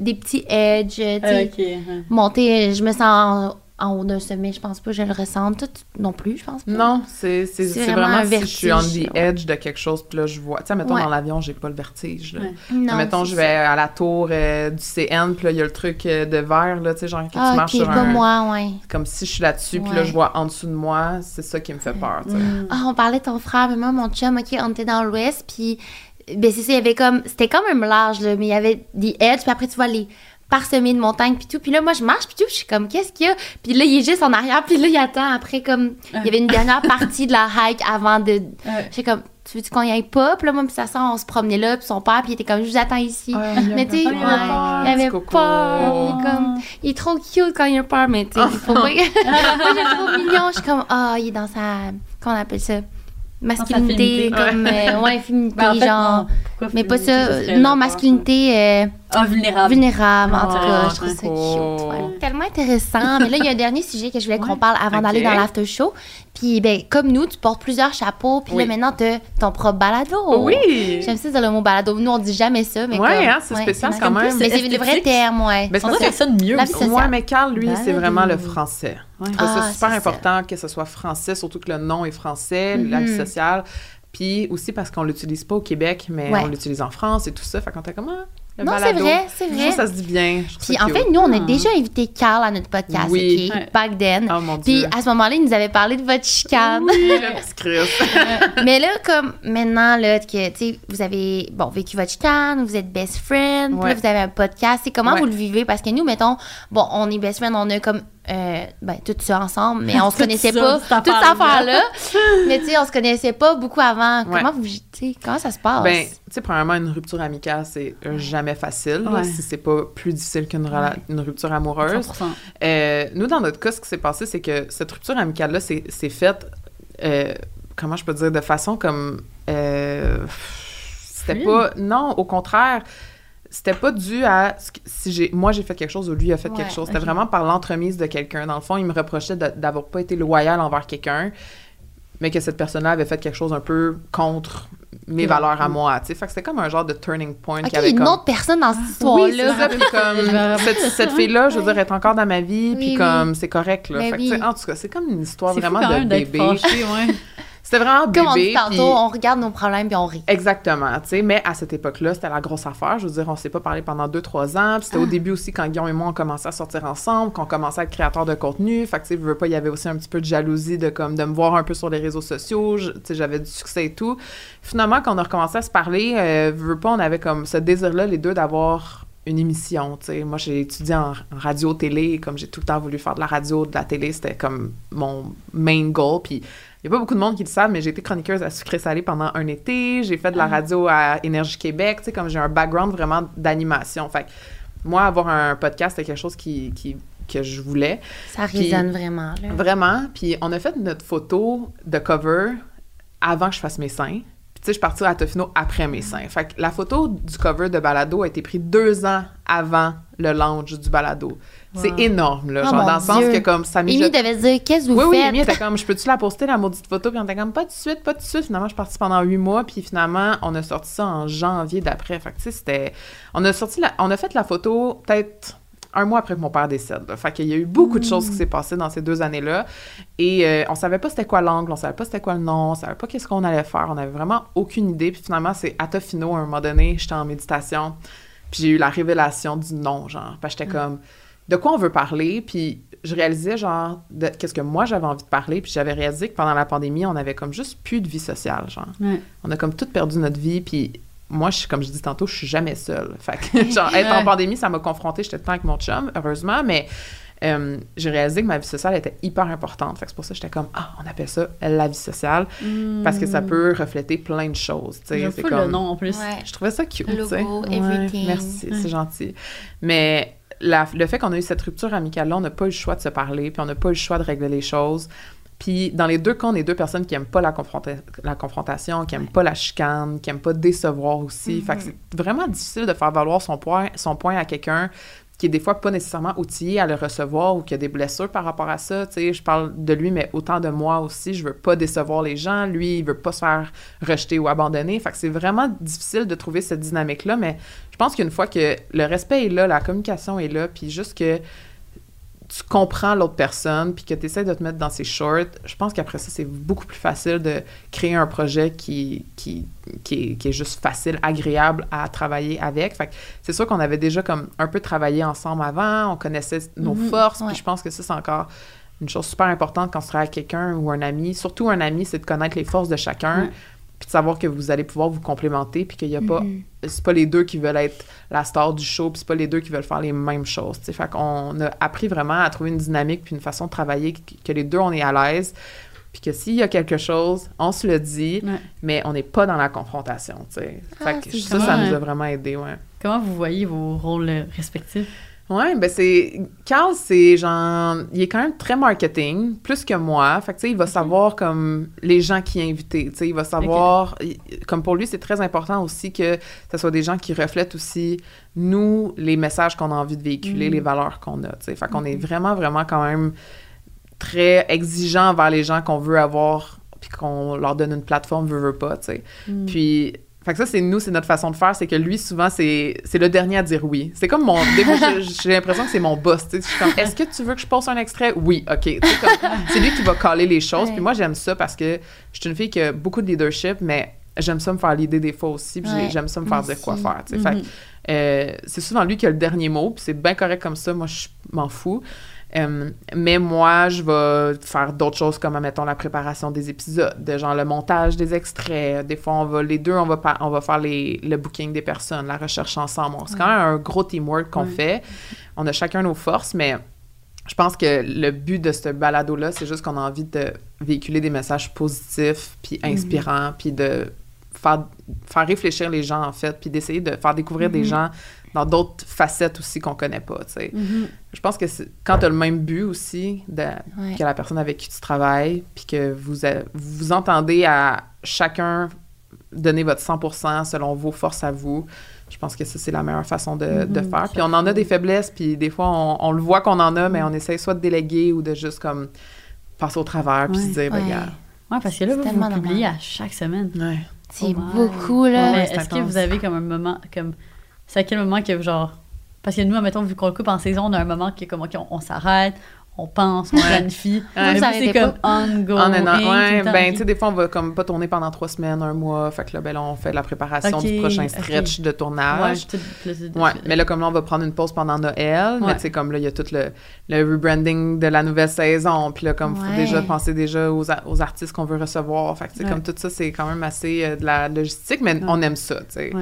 des petits edges, Ah, monter, je me sens en, haut d'un sommet, je pense pas, je le ressens tout non plus, je pense pas. Non, c'est vraiment vraiment, un si je suis on the ouais. edge de quelque chose, puis là, je vois... Tu sais, mettons, Ouais. dans l'avion, j'ai pas le vertige, là. Ouais. Non, mettons, je vais à la tour euh, du CN, puis là, il y a le truc euh, de verre, là, tu sais, genre, que Ah, tu marches ok, sur comme un... moi, ouais. Comme si je suis là-dessus, puis là, je vois en dessous de moi, c'est ça qui me fait peur, tu sais. Mm. Ah, on parlait de ton frère, mais moi, mon chum, ok, on était dans l'ouest, puis ben c'est ça, il y avait comme, c'était quand même large, là, mais il y avait des edges, puis après, tu vois les parsemés de montagnes, puis tout, puis là, moi, je marche, puis tout, je suis comme, qu'est-ce qu'il y a? Puis là, il est juste en arrière, puis là, il attend, après, comme, il y avait une dernière partie de la hike avant de, Ouais. j'étais comme, tu veux-tu qu'on y aille pas? Puis là, moi, puis ça sent, on se promenait là, puis son père, puis il était comme, je vous attends ici. Mais tu sais, ouais, il avait peur. Il est comme, il est trop cute quand il a peur, mais tu sais, il faut pas. Moi, j'ai trop mignon. Je suis comme, ah, il est dans sa, comment on appelle ça? Masculinité, féminité. comme, euh, ouais, féminité, Ben, en fait, genre. mais pas féminité, ça, non, masculinité euh, Ah, vulnérable. vulnérable, en tout Ah, cas. Je trouve ça cute. ouais. Tellement intéressant. Mais là, il y a un dernier sujet que je voulais qu'on Ouais. parle avant d'aller dans l'after show. Puis, ben, comme nous, tu portes plusieurs chapeaux. Puis Oui. là, maintenant, tu ton propre balado. Oui! J'aime ça dire le mot balado. Nous, on dit jamais ça, mais Ouais, comme- hein, c'est spécial c'est quand même. Mais c'est le vrai terme, ouais. C'est On dirait que ça sonne mieux. Aussi. Ouais, mais Carl, lui, c'est vraiment le français. Je trouve Ah, ça super c'est ça. important que ce soit français, surtout que le nom est français, la Mhm. vie sociale. Puis aussi parce qu'on l'utilise pas au Québec, mais Ouais. on l'utilise en France et tout ça. Fait qu'on était comme, ah, le Non, c'est vrai, c'est Je trouve vrai. ça se dit bien. Puis en fait, nous, on a Ah. déjà invité Carl à notre podcast, Oui. OK? Ouais. Back then. Oh mon Puis à ce moment-là, il nous avait parlé de votre chicane. Oui, le petit Chris. Mais là, comme maintenant, là, que, tu sais, vous avez, bon, vécu votre chicane, vous êtes best friend, puis là, vous avez un podcast. C'est comment Ouais. vous le vivez? Parce que nous, mettons, bon, on est best friend, on a comme, euh, ben, tout ça ensemble, mais on se connaissait ça, pas. Toute cette affaire-là. mais tu sais, on se connaissait pas beaucoup avant. Ouais. Comment vous, tu sais, comment ça se passe? Ben, tu sais, premièrement, une rupture amicale, c'est euh, jamais facile, là, Ouais. si c'est pas plus difficile qu'une une rupture amoureuse. 100%. Euh, nous, dans notre cas, ce qui s'est passé, c'est que cette rupture amicale-là, c'est c'est faite, euh, comment je peux dire, de façon comme... euh, c'était pas... Non, au contraire, c'était pas dû à... ce que- si j'ai Moi, j'ai fait quelque chose ou lui a fait Ouais, quelque chose. C'était vraiment par l'entremise de quelqu'un. Dans le fond, il me reprochait d'avoir pas été loyal envers quelqu'un, mais que cette personne-là avait fait quelque chose un peu contre mes valeurs à moi, tu sais. Fait que c'était comme un genre de turning point OK, qui avait il y a une comme... autre personne dans cette Oui, c'est histoire-là. ça. Puis comme, cette, cette fille-là, je veux dire, est encore dans ma vie, Oui, puis oui. comme, c'est correct, là. Ben Fait que, oui. tu sais, en tout cas, c'est comme une histoire fou vraiment quand de même bébé. fâché, ouais. C'était vraiment Comme on dit tantôt, on regarde nos problèmes puis on rit. Exactement, tu sais, mais à cette époque-là, c'était la grosse affaire. Je veux dire, on s'est pas parlé pendant deux, trois ans. Puis c'était Ah. au début aussi quand Guillaume et moi, on commençait à sortir ensemble, qu'on commençait à être créateurs de contenu. Fait que, tu sais, veux pas, il y avait aussi un petit peu de jalousie de, comme, de me voir un peu sur les réseaux sociaux. Tu sais, j'avais du succès et tout. Finalement, quand on a recommencé à se parler, euh, veux pas, on avait comme ce désir-là, les deux, d'avoir une émission, tu sais. Moi, j'ai étudié en, en radio-télé, comme j'ai tout le temps voulu faire de la radio, de la télé, c'était comme mon main goal. Puis il n'y a pas beaucoup de monde qui le savent, mais j'ai été chroniqueuse à Sucré Salé pendant un été. J'ai fait de la radio à Énergie Québec. Tu sais, comme j'ai un background vraiment d'animation. Fait que moi, avoir un podcast, c'était quelque chose qui, qui- que je voulais. Ça Puis- résonne vraiment, là. Vraiment. Puis on a fait notre photo de cover avant que je fasse mes seins. Puis tu sais, je suis partie à Tofino après mes seins. Fait que la photo du cover de Balado a été prise deux ans avant le launch du Balado. C'est énorme, là. Oh genre, dans le sens Dieu. que comme ça Amy devait dire qu'est-ce que vous oui, oui, faites? Amy était comme, je peux-tu la poster, la maudite photo? Puis on était comme, pas de suite, pas de suite. Finalement, je suis partie pendant huit mois, puis finalement, on a sorti ça en janvier d'après. Fait que, tu sais, c'était... On a sorti la... On a fait la photo peut-être un mois après que mon père décède. là. Fait qu'il y a eu beaucoup de choses qui s'est passées dans ces deux années-là. Et euh, on savait pas c'était quoi l'angle, on savait pas c'était quoi le nom, on savait pas qu'est-ce qu'on allait faire. On avait vraiment aucune idée. Puis finalement, c'est à Tofino, à un moment donné, j'étais en méditation, puis j'ai eu la révélation du nom, genre. Parce que j'étais comme de quoi on veut parler, puis je réalisais genre de qu'est-ce que moi j'avais envie de parler, puis j'avais réalisé que pendant la pandémie, on avait comme juste plus de vie sociale, genre. Ouais. On a comme tout perdu notre vie, puis moi, je, comme je dis tantôt, je suis jamais seule. Fait que, genre, être en pandémie, ça m'a confrontée, j'étais temps avec mon chum, heureusement, mais euh, j'ai réalisé que ma vie sociale était hyper importante. Fait que c'est pour ça que j'étais comme, ah, on appelle ça la vie sociale, parce que ça peut refléter plein de choses, C'est comme... le nom en plus. Ouais. Je trouvais ça cute, Logo. Ouais, everything. merci, Ouais. c'est gentil. Mais la- le fait qu'on a eu cette rupture amicale-là, on n'a pas eu le choix de se parler, puis on n'a pas eu le choix de régler les choses. Puis dans les deux cas, on est deux personnes qui aiment pas la, confronta- la confrontation, qui aiment pas la chicane, qui aiment pas décevoir aussi. Fait que c'est vraiment difficile de faire valoir son point, son point à quelqu'un qui est des fois pas nécessairement outillé à le recevoir ou qui a des blessures par rapport à ça. Tu sais, je parle de lui, mais autant de moi aussi. Je veux pas décevoir les gens. Lui, il veut pas se faire rejeter ou abandonner. Fait que c'est vraiment difficile de trouver cette dynamique-là, mais je pense qu'une fois que le respect est là, la communication est là, puis juste que tu comprends l'autre personne, puis que tu essaies de te mettre dans ses shorts, je pense qu'après ça, c'est beaucoup plus facile de créer un projet qui, qui, qui, est, qui est juste facile, agréable à travailler avec. Fait c'est sûr qu'on avait déjà comme un peu travaillé ensemble avant, on connaissait nos Mhm, forces, ouais. puis je pense que ça, c'est encore une chose super importante quand tu travailles avec quelqu'un ou un ami. Surtout un ami, c'est de connaître les forces de chacun. Puis de savoir que vous allez pouvoir vous complémenter, puis qu'il n'y a pas Mhm. c'est pas les deux qui veulent être la star du show, puis c'est pas les deux qui veulent faire les mêmes choses. tu sais. Fait qu'on a appris vraiment à trouver une dynamique puis une façon de travailler que, les deux on est à l'aise, puis que s'il y a quelque chose, on se le dit, Ouais. mais on n'est pas dans la confrontation. tu sais. Ah, fait que ça, ça nous a vraiment aidé, ouais. Comment vous voyez vos rôles euh, respectifs? Ouais, ben c'est. Carl, c'est genre. Il est quand même très marketing, plus que moi. Fait que, tu sais, il va savoir comme les gens qui invités. Tu sais, il va savoir. il- Comme pour lui, c'est très important aussi que ce soit des gens qui reflètent aussi, nous, les messages qu'on a envie de véhiculer, Mm. les valeurs qu'on a. Tu sais, fait qu'on est vraiment, vraiment quand même très exigeant envers les gens qu'on veut avoir, puis qu'on leur donne une plateforme, veut, veut pas, tu sais. Puis, fait que ça, c'est nous, c'est notre façon de faire. C'est que lui, souvent, c'est le dernier à dire oui. C'est comme mon. Des fois, j'ai- l'impression que c'est mon boss. Je suis comme, est-ce que tu veux que je poste un extrait? Oui, OK. C'est lui qui va caler les choses. Ouais. Puis moi, j'aime ça parce que je suis une fille qui a beaucoup de leadership, mais j'aime ça me faire l'idée des fois aussi. Puis Ouais, j'aime ça me faire dire quoi faire. sais. Fait euh, c'est souvent lui qui a le dernier mot, puis c'est bien correct comme ça. Moi, je m'en fous. Euh, mais moi, je vais faire d'autres choses comme, mettons, la préparation des épisodes, de genre le montage des extraits. Des fois, on va, les deux, on va, on va faire les, le booking des personnes, la recherche ensemble. C'est quand même un gros teamwork qu'on Ouais. fait. On a chacun nos forces, mais je pense que le but de ce balado-là, c'est juste qu'on a envie de véhiculer des messages positifs, puis inspirants, puis de faire, faire réfléchir les gens, en fait, puis d'essayer de faire découvrir des Mhm. gens dans d'autres facettes aussi qu'on connaît pas, tu sais. Mhm. Je pense que c'est- quand tu as le même but aussi, de, Ouais. que la personne avec qui tu travailles, puis que vous a- vous, vous entendez à chacun donner votre 100% selon vos forces à vous, je pense que ça, c'est la meilleure façon de, de Mhm, faire. Puis on en a des faiblesses, puis des fois, on, on le voit qu'on en a, mais on essaie soit de déléguer ou de juste comme passer au travers, puis Ouais. se dire, ben, Ouais. regarde. Ouais, parce que là, C'est vous, tellement vous publiez à chaque semaine. Ouais. C'est Oh beaucoup, là. Ouais, Mais c'est est-ce que vous avez comme un moment, comme, c'est à quel moment que genre, parce que nous, admettons, vu qu'on le coupe en saison, on a un moment qui est comme, OK, on, on s'arrête, on pense, on planifie. Ouais. C'est comme ongoing. Tout ouais, ben, tu sais, des fois, on va comme pas tourner pendant trois semaines, un mois. Fait que là, ben là, on fait la préparation du prochain stretch de tournage. Ouais, mais là, comme là, on va prendre une pause pendant Noël, mais tu sais, comme là, il y a tout le, le rebranding de la nouvelle saison, puis là, comme, faut déjà penser déjà aux, aux artistes qu'on veut recevoir, fait que, tu sais, Ouais. comme tout ça, c'est quand même assez euh, de la logistique, mais Ouais. on aime ça, tu sais.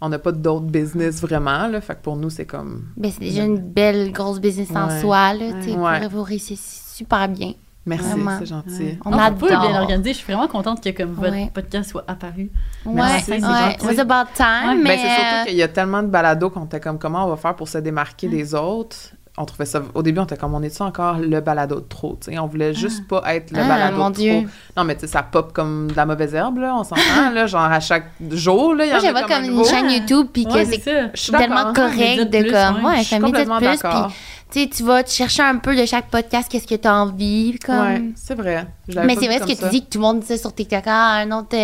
On n'a pas d'autres business vraiment, là, fait que pour nous, c'est comme... Ben, c'est déjà une belle grosse business en Ouais. soi, là. Tu sais, Ouais. pour vous réussir super bien. Merci, Vraiment. c'est gentil. Ouais. On Non, pas adore. bien organisé. Je suis vraiment contente que comme votre Ouais. podcast soit apparu. Ouais, Merci, c'est gentil. It was about time, Ouais, mais... Ben, c'est surtout euh, qu'il y a tellement de balados qu'on était comme, comment on va faire pour se démarquer des autres? On trouvait ça... Au début, on était comme, on est-tu encore le balado de trop, tu sais? On voulait juste pas être le Ah, balado mon de Dieu. trop. Non, mais tu sais, ça pop comme de la mauvaise herbe, là, on s'entend, là, genre à chaque jour, là, il y en Moi, je vois comme, comme un une chaîne YouTube, puis que Ouais, c'est c'est ça. Je suis tellement correct de comme... ouais. Ouais, de complètement plus, d'accord. puis tu sais, tu vas te chercher un peu de chaque podcast, qu'est-ce que tu as envie, comme... Ouais, c'est vrai. Mais pas c'est vrai ce que ça. tu dis, que tout le monde dit ça sur TikTok, ah, un autre...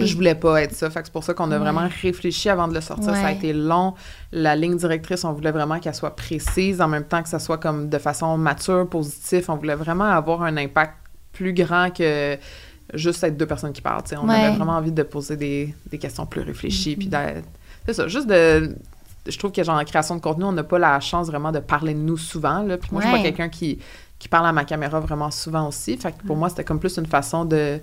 sais, Je voulais pas être ça. Fait que c'est pour ça qu'on a Ouais. vraiment réfléchi avant de le sortir. Ça a Ouais. été long. La ligne directrice, on voulait vraiment qu'elle soit précise, en même temps que ça soit comme de façon mature, positif. On voulait vraiment avoir un impact plus grand que juste être deux personnes qui parlent. On Ouais. avait vraiment envie de poser des, des questions plus réfléchies. Mm-hmm. Puis d'être- c'est ça, juste de. Je trouve que genre en création de contenu, on n'a pas la chance vraiment de parler de nous souvent. Là. Puis moi, je suis Ouais. pas quelqu'un qui, qui parle à ma caméra vraiment souvent aussi. Fait que pour moi, c'était comme plus une façon de,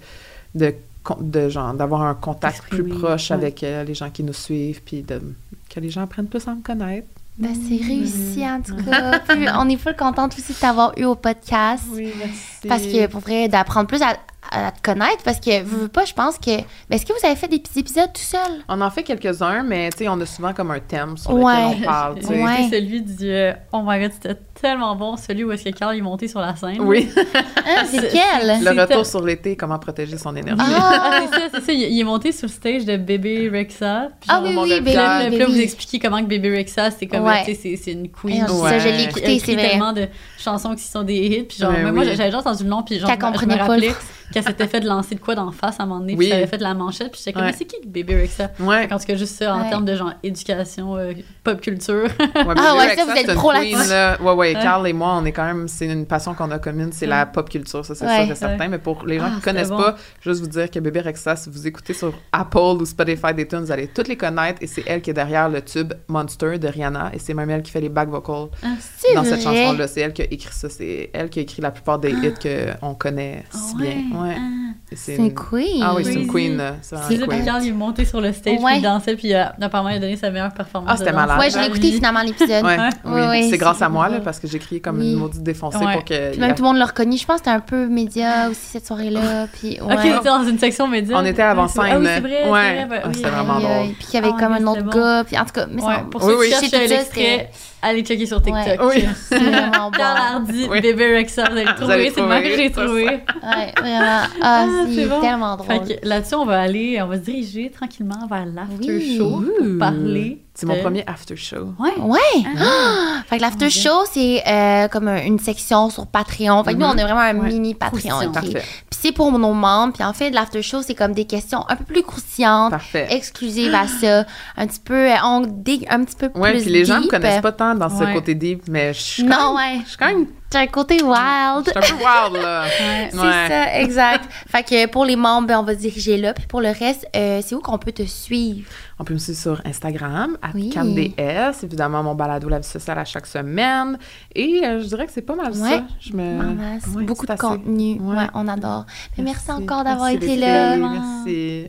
de genre d'avoir un contact plus proche ouais. avec euh, les gens qui nous suivent, puis de, que les gens apprennent plus à me connaître. Ben, c'est réussi, en tout cas. Puis on est full contente aussi de t'avoir eu au podcast. Oui, merci. Parce que pour vrai, d'apprendre plus à, à te connaître, parce que, veux pas, je pense que. Ben, Est-ce que vous avez fait des petits épisodes tout seul? On en fait quelques-uns, mais tu sais, on a souvent comme un thème sur Ouais. lequel on parle. Ouais. Celui du euh, Oh my god, c'était tellement bon, celui où est-ce que Carl est monté sur la scène. Oui, Hein, c'est quel? le retour sur l'été, comment protéger son énergie. Ah! Ah, c'est ça, c'est ça. Il, est monté sur le stage de Bébé Rexa. Puis Ah oui, mon oui, baby, Pierre, Puis vous expliquez comment que Bébé Rexa, c'est comme, Ouais. tu sais, c'est- c'est une queen. Ah, Ouais. Ça, je l'ai écouté, c'est vrai. tellement de chansons qui sont des hits. Puis genre, même moi, j'avais déjà entendu le nom, puis genre, je me- pas rappelais le qu'elle s'était fait lancer de quoi d'en face à un moment donné, Oui. puis elle avait fait de la manchette, puis j'étais comme, Ouais. mais c'est qui bébé Rexa? Ouais. En tout cas, juste ça, en Ouais. termes de genre éducation, euh, pop culture. Ouais, Ah Bébé ouais, Rexa, ça, vous êtes c'est pro queen, là. Ouais, ouais, Ouais. Carl et moi, on est quand même, c'est une passion qu'on a commune, c'est la pop culture, ça, c'est Ouais. sûr et certain. Mais pour les gens Ah, qui connaissent bon. pas, juste vous dire que Bébé Rexa, si vous écoutez sur Apple ou Spotify des tunes, vous allez toutes les connaître et c'est elle qui est derrière le tube Monster de Rihanna et c'est même elle qui fait les back vocals C'est dans cette chanson-là. C'est elle qui a écrit ça, c'est elle qui a écrit la plupart des hits qu'on connaît si bien. Ouais. Ah. C'est une queen. Ah oui, c'est une queen, là. C'est quand il est monté sur le stage, Ouais. puis il dansait, puis euh, apparemment, il a donné sa meilleure performance. Ah, c'était malade. Ouais, je l'ai écouté finalement l'épisode. Ouais, oui. Ouais, c'est grâce c'est à moi, là, parce que j'ai crié comme Oui. une maudite défoncée Ouais. pour que. Puis même tout le monde l'a reconnu. Je pense que c'était un peu média aussi cette soirée-là. Puis ouais. Ok, dans une section média. On était avant scène. Ah oui, c'est vrai. c'est Ouais. vrai, Ah, oui, c'était oui, vraiment oui. Drôle. Puis il y avait Ah, comme un autre gars. Puis en tout cas, mais ça- pour Oui, ceux oui. qui cherchent J'ai tout ça, l'extrait, allez checker sur TikTok. Ouais. Oui. c'est vraiment bon. Carl Hardy, Oui. bébé Rexa, vous allez le trouver. C'est même que trouver, j'ai trouvé. Ouais, vraiment. Ah, c'est c'est bon. tellement drôle. Fait que là-dessus, on va aller, on va se diriger tranquillement vers l'after Oui. show pour Ouh. parler. C'est mon premier after show. Ouais. Ouais! Ah! Fait que l'after show, c'est euh, comme un- une section sur Patreon. Fait que nous, Mhm. on est vraiment un Ouais. mini Patreon. Croustillant. ok? Parfait. Puis c'est pour nos membres. Puis en fait, l'after show, c'est comme des questions un peu plus croustillantes, Parfait. exclusives à ça. Un petit peu, euh, on dig un petit peu Ouais, plus puis les gens deep. connaissent pas tant dans ce Ouais. côté deep, mais je suis quand Non, même- ouais. je suis quand même T'as un côté wild. suis un peu wild, là. Ouais. C'est Ouais. ça, exact. fait que pour les membres, ben, on va se diriger là. Puis pour le reste, euh, c'est où qu'on peut te suivre? On peut me suivre sur Instagram, à Oui. CamDS, évidemment mon balado La vie sociale à chaque semaine. Et euh, je dirais que c'est pas mal Ouais. ça. Je me... Ouais, Beaucoup c'est de assez. contenu. On adore. Mais merci, encore d'avoir été filles, là. Merci.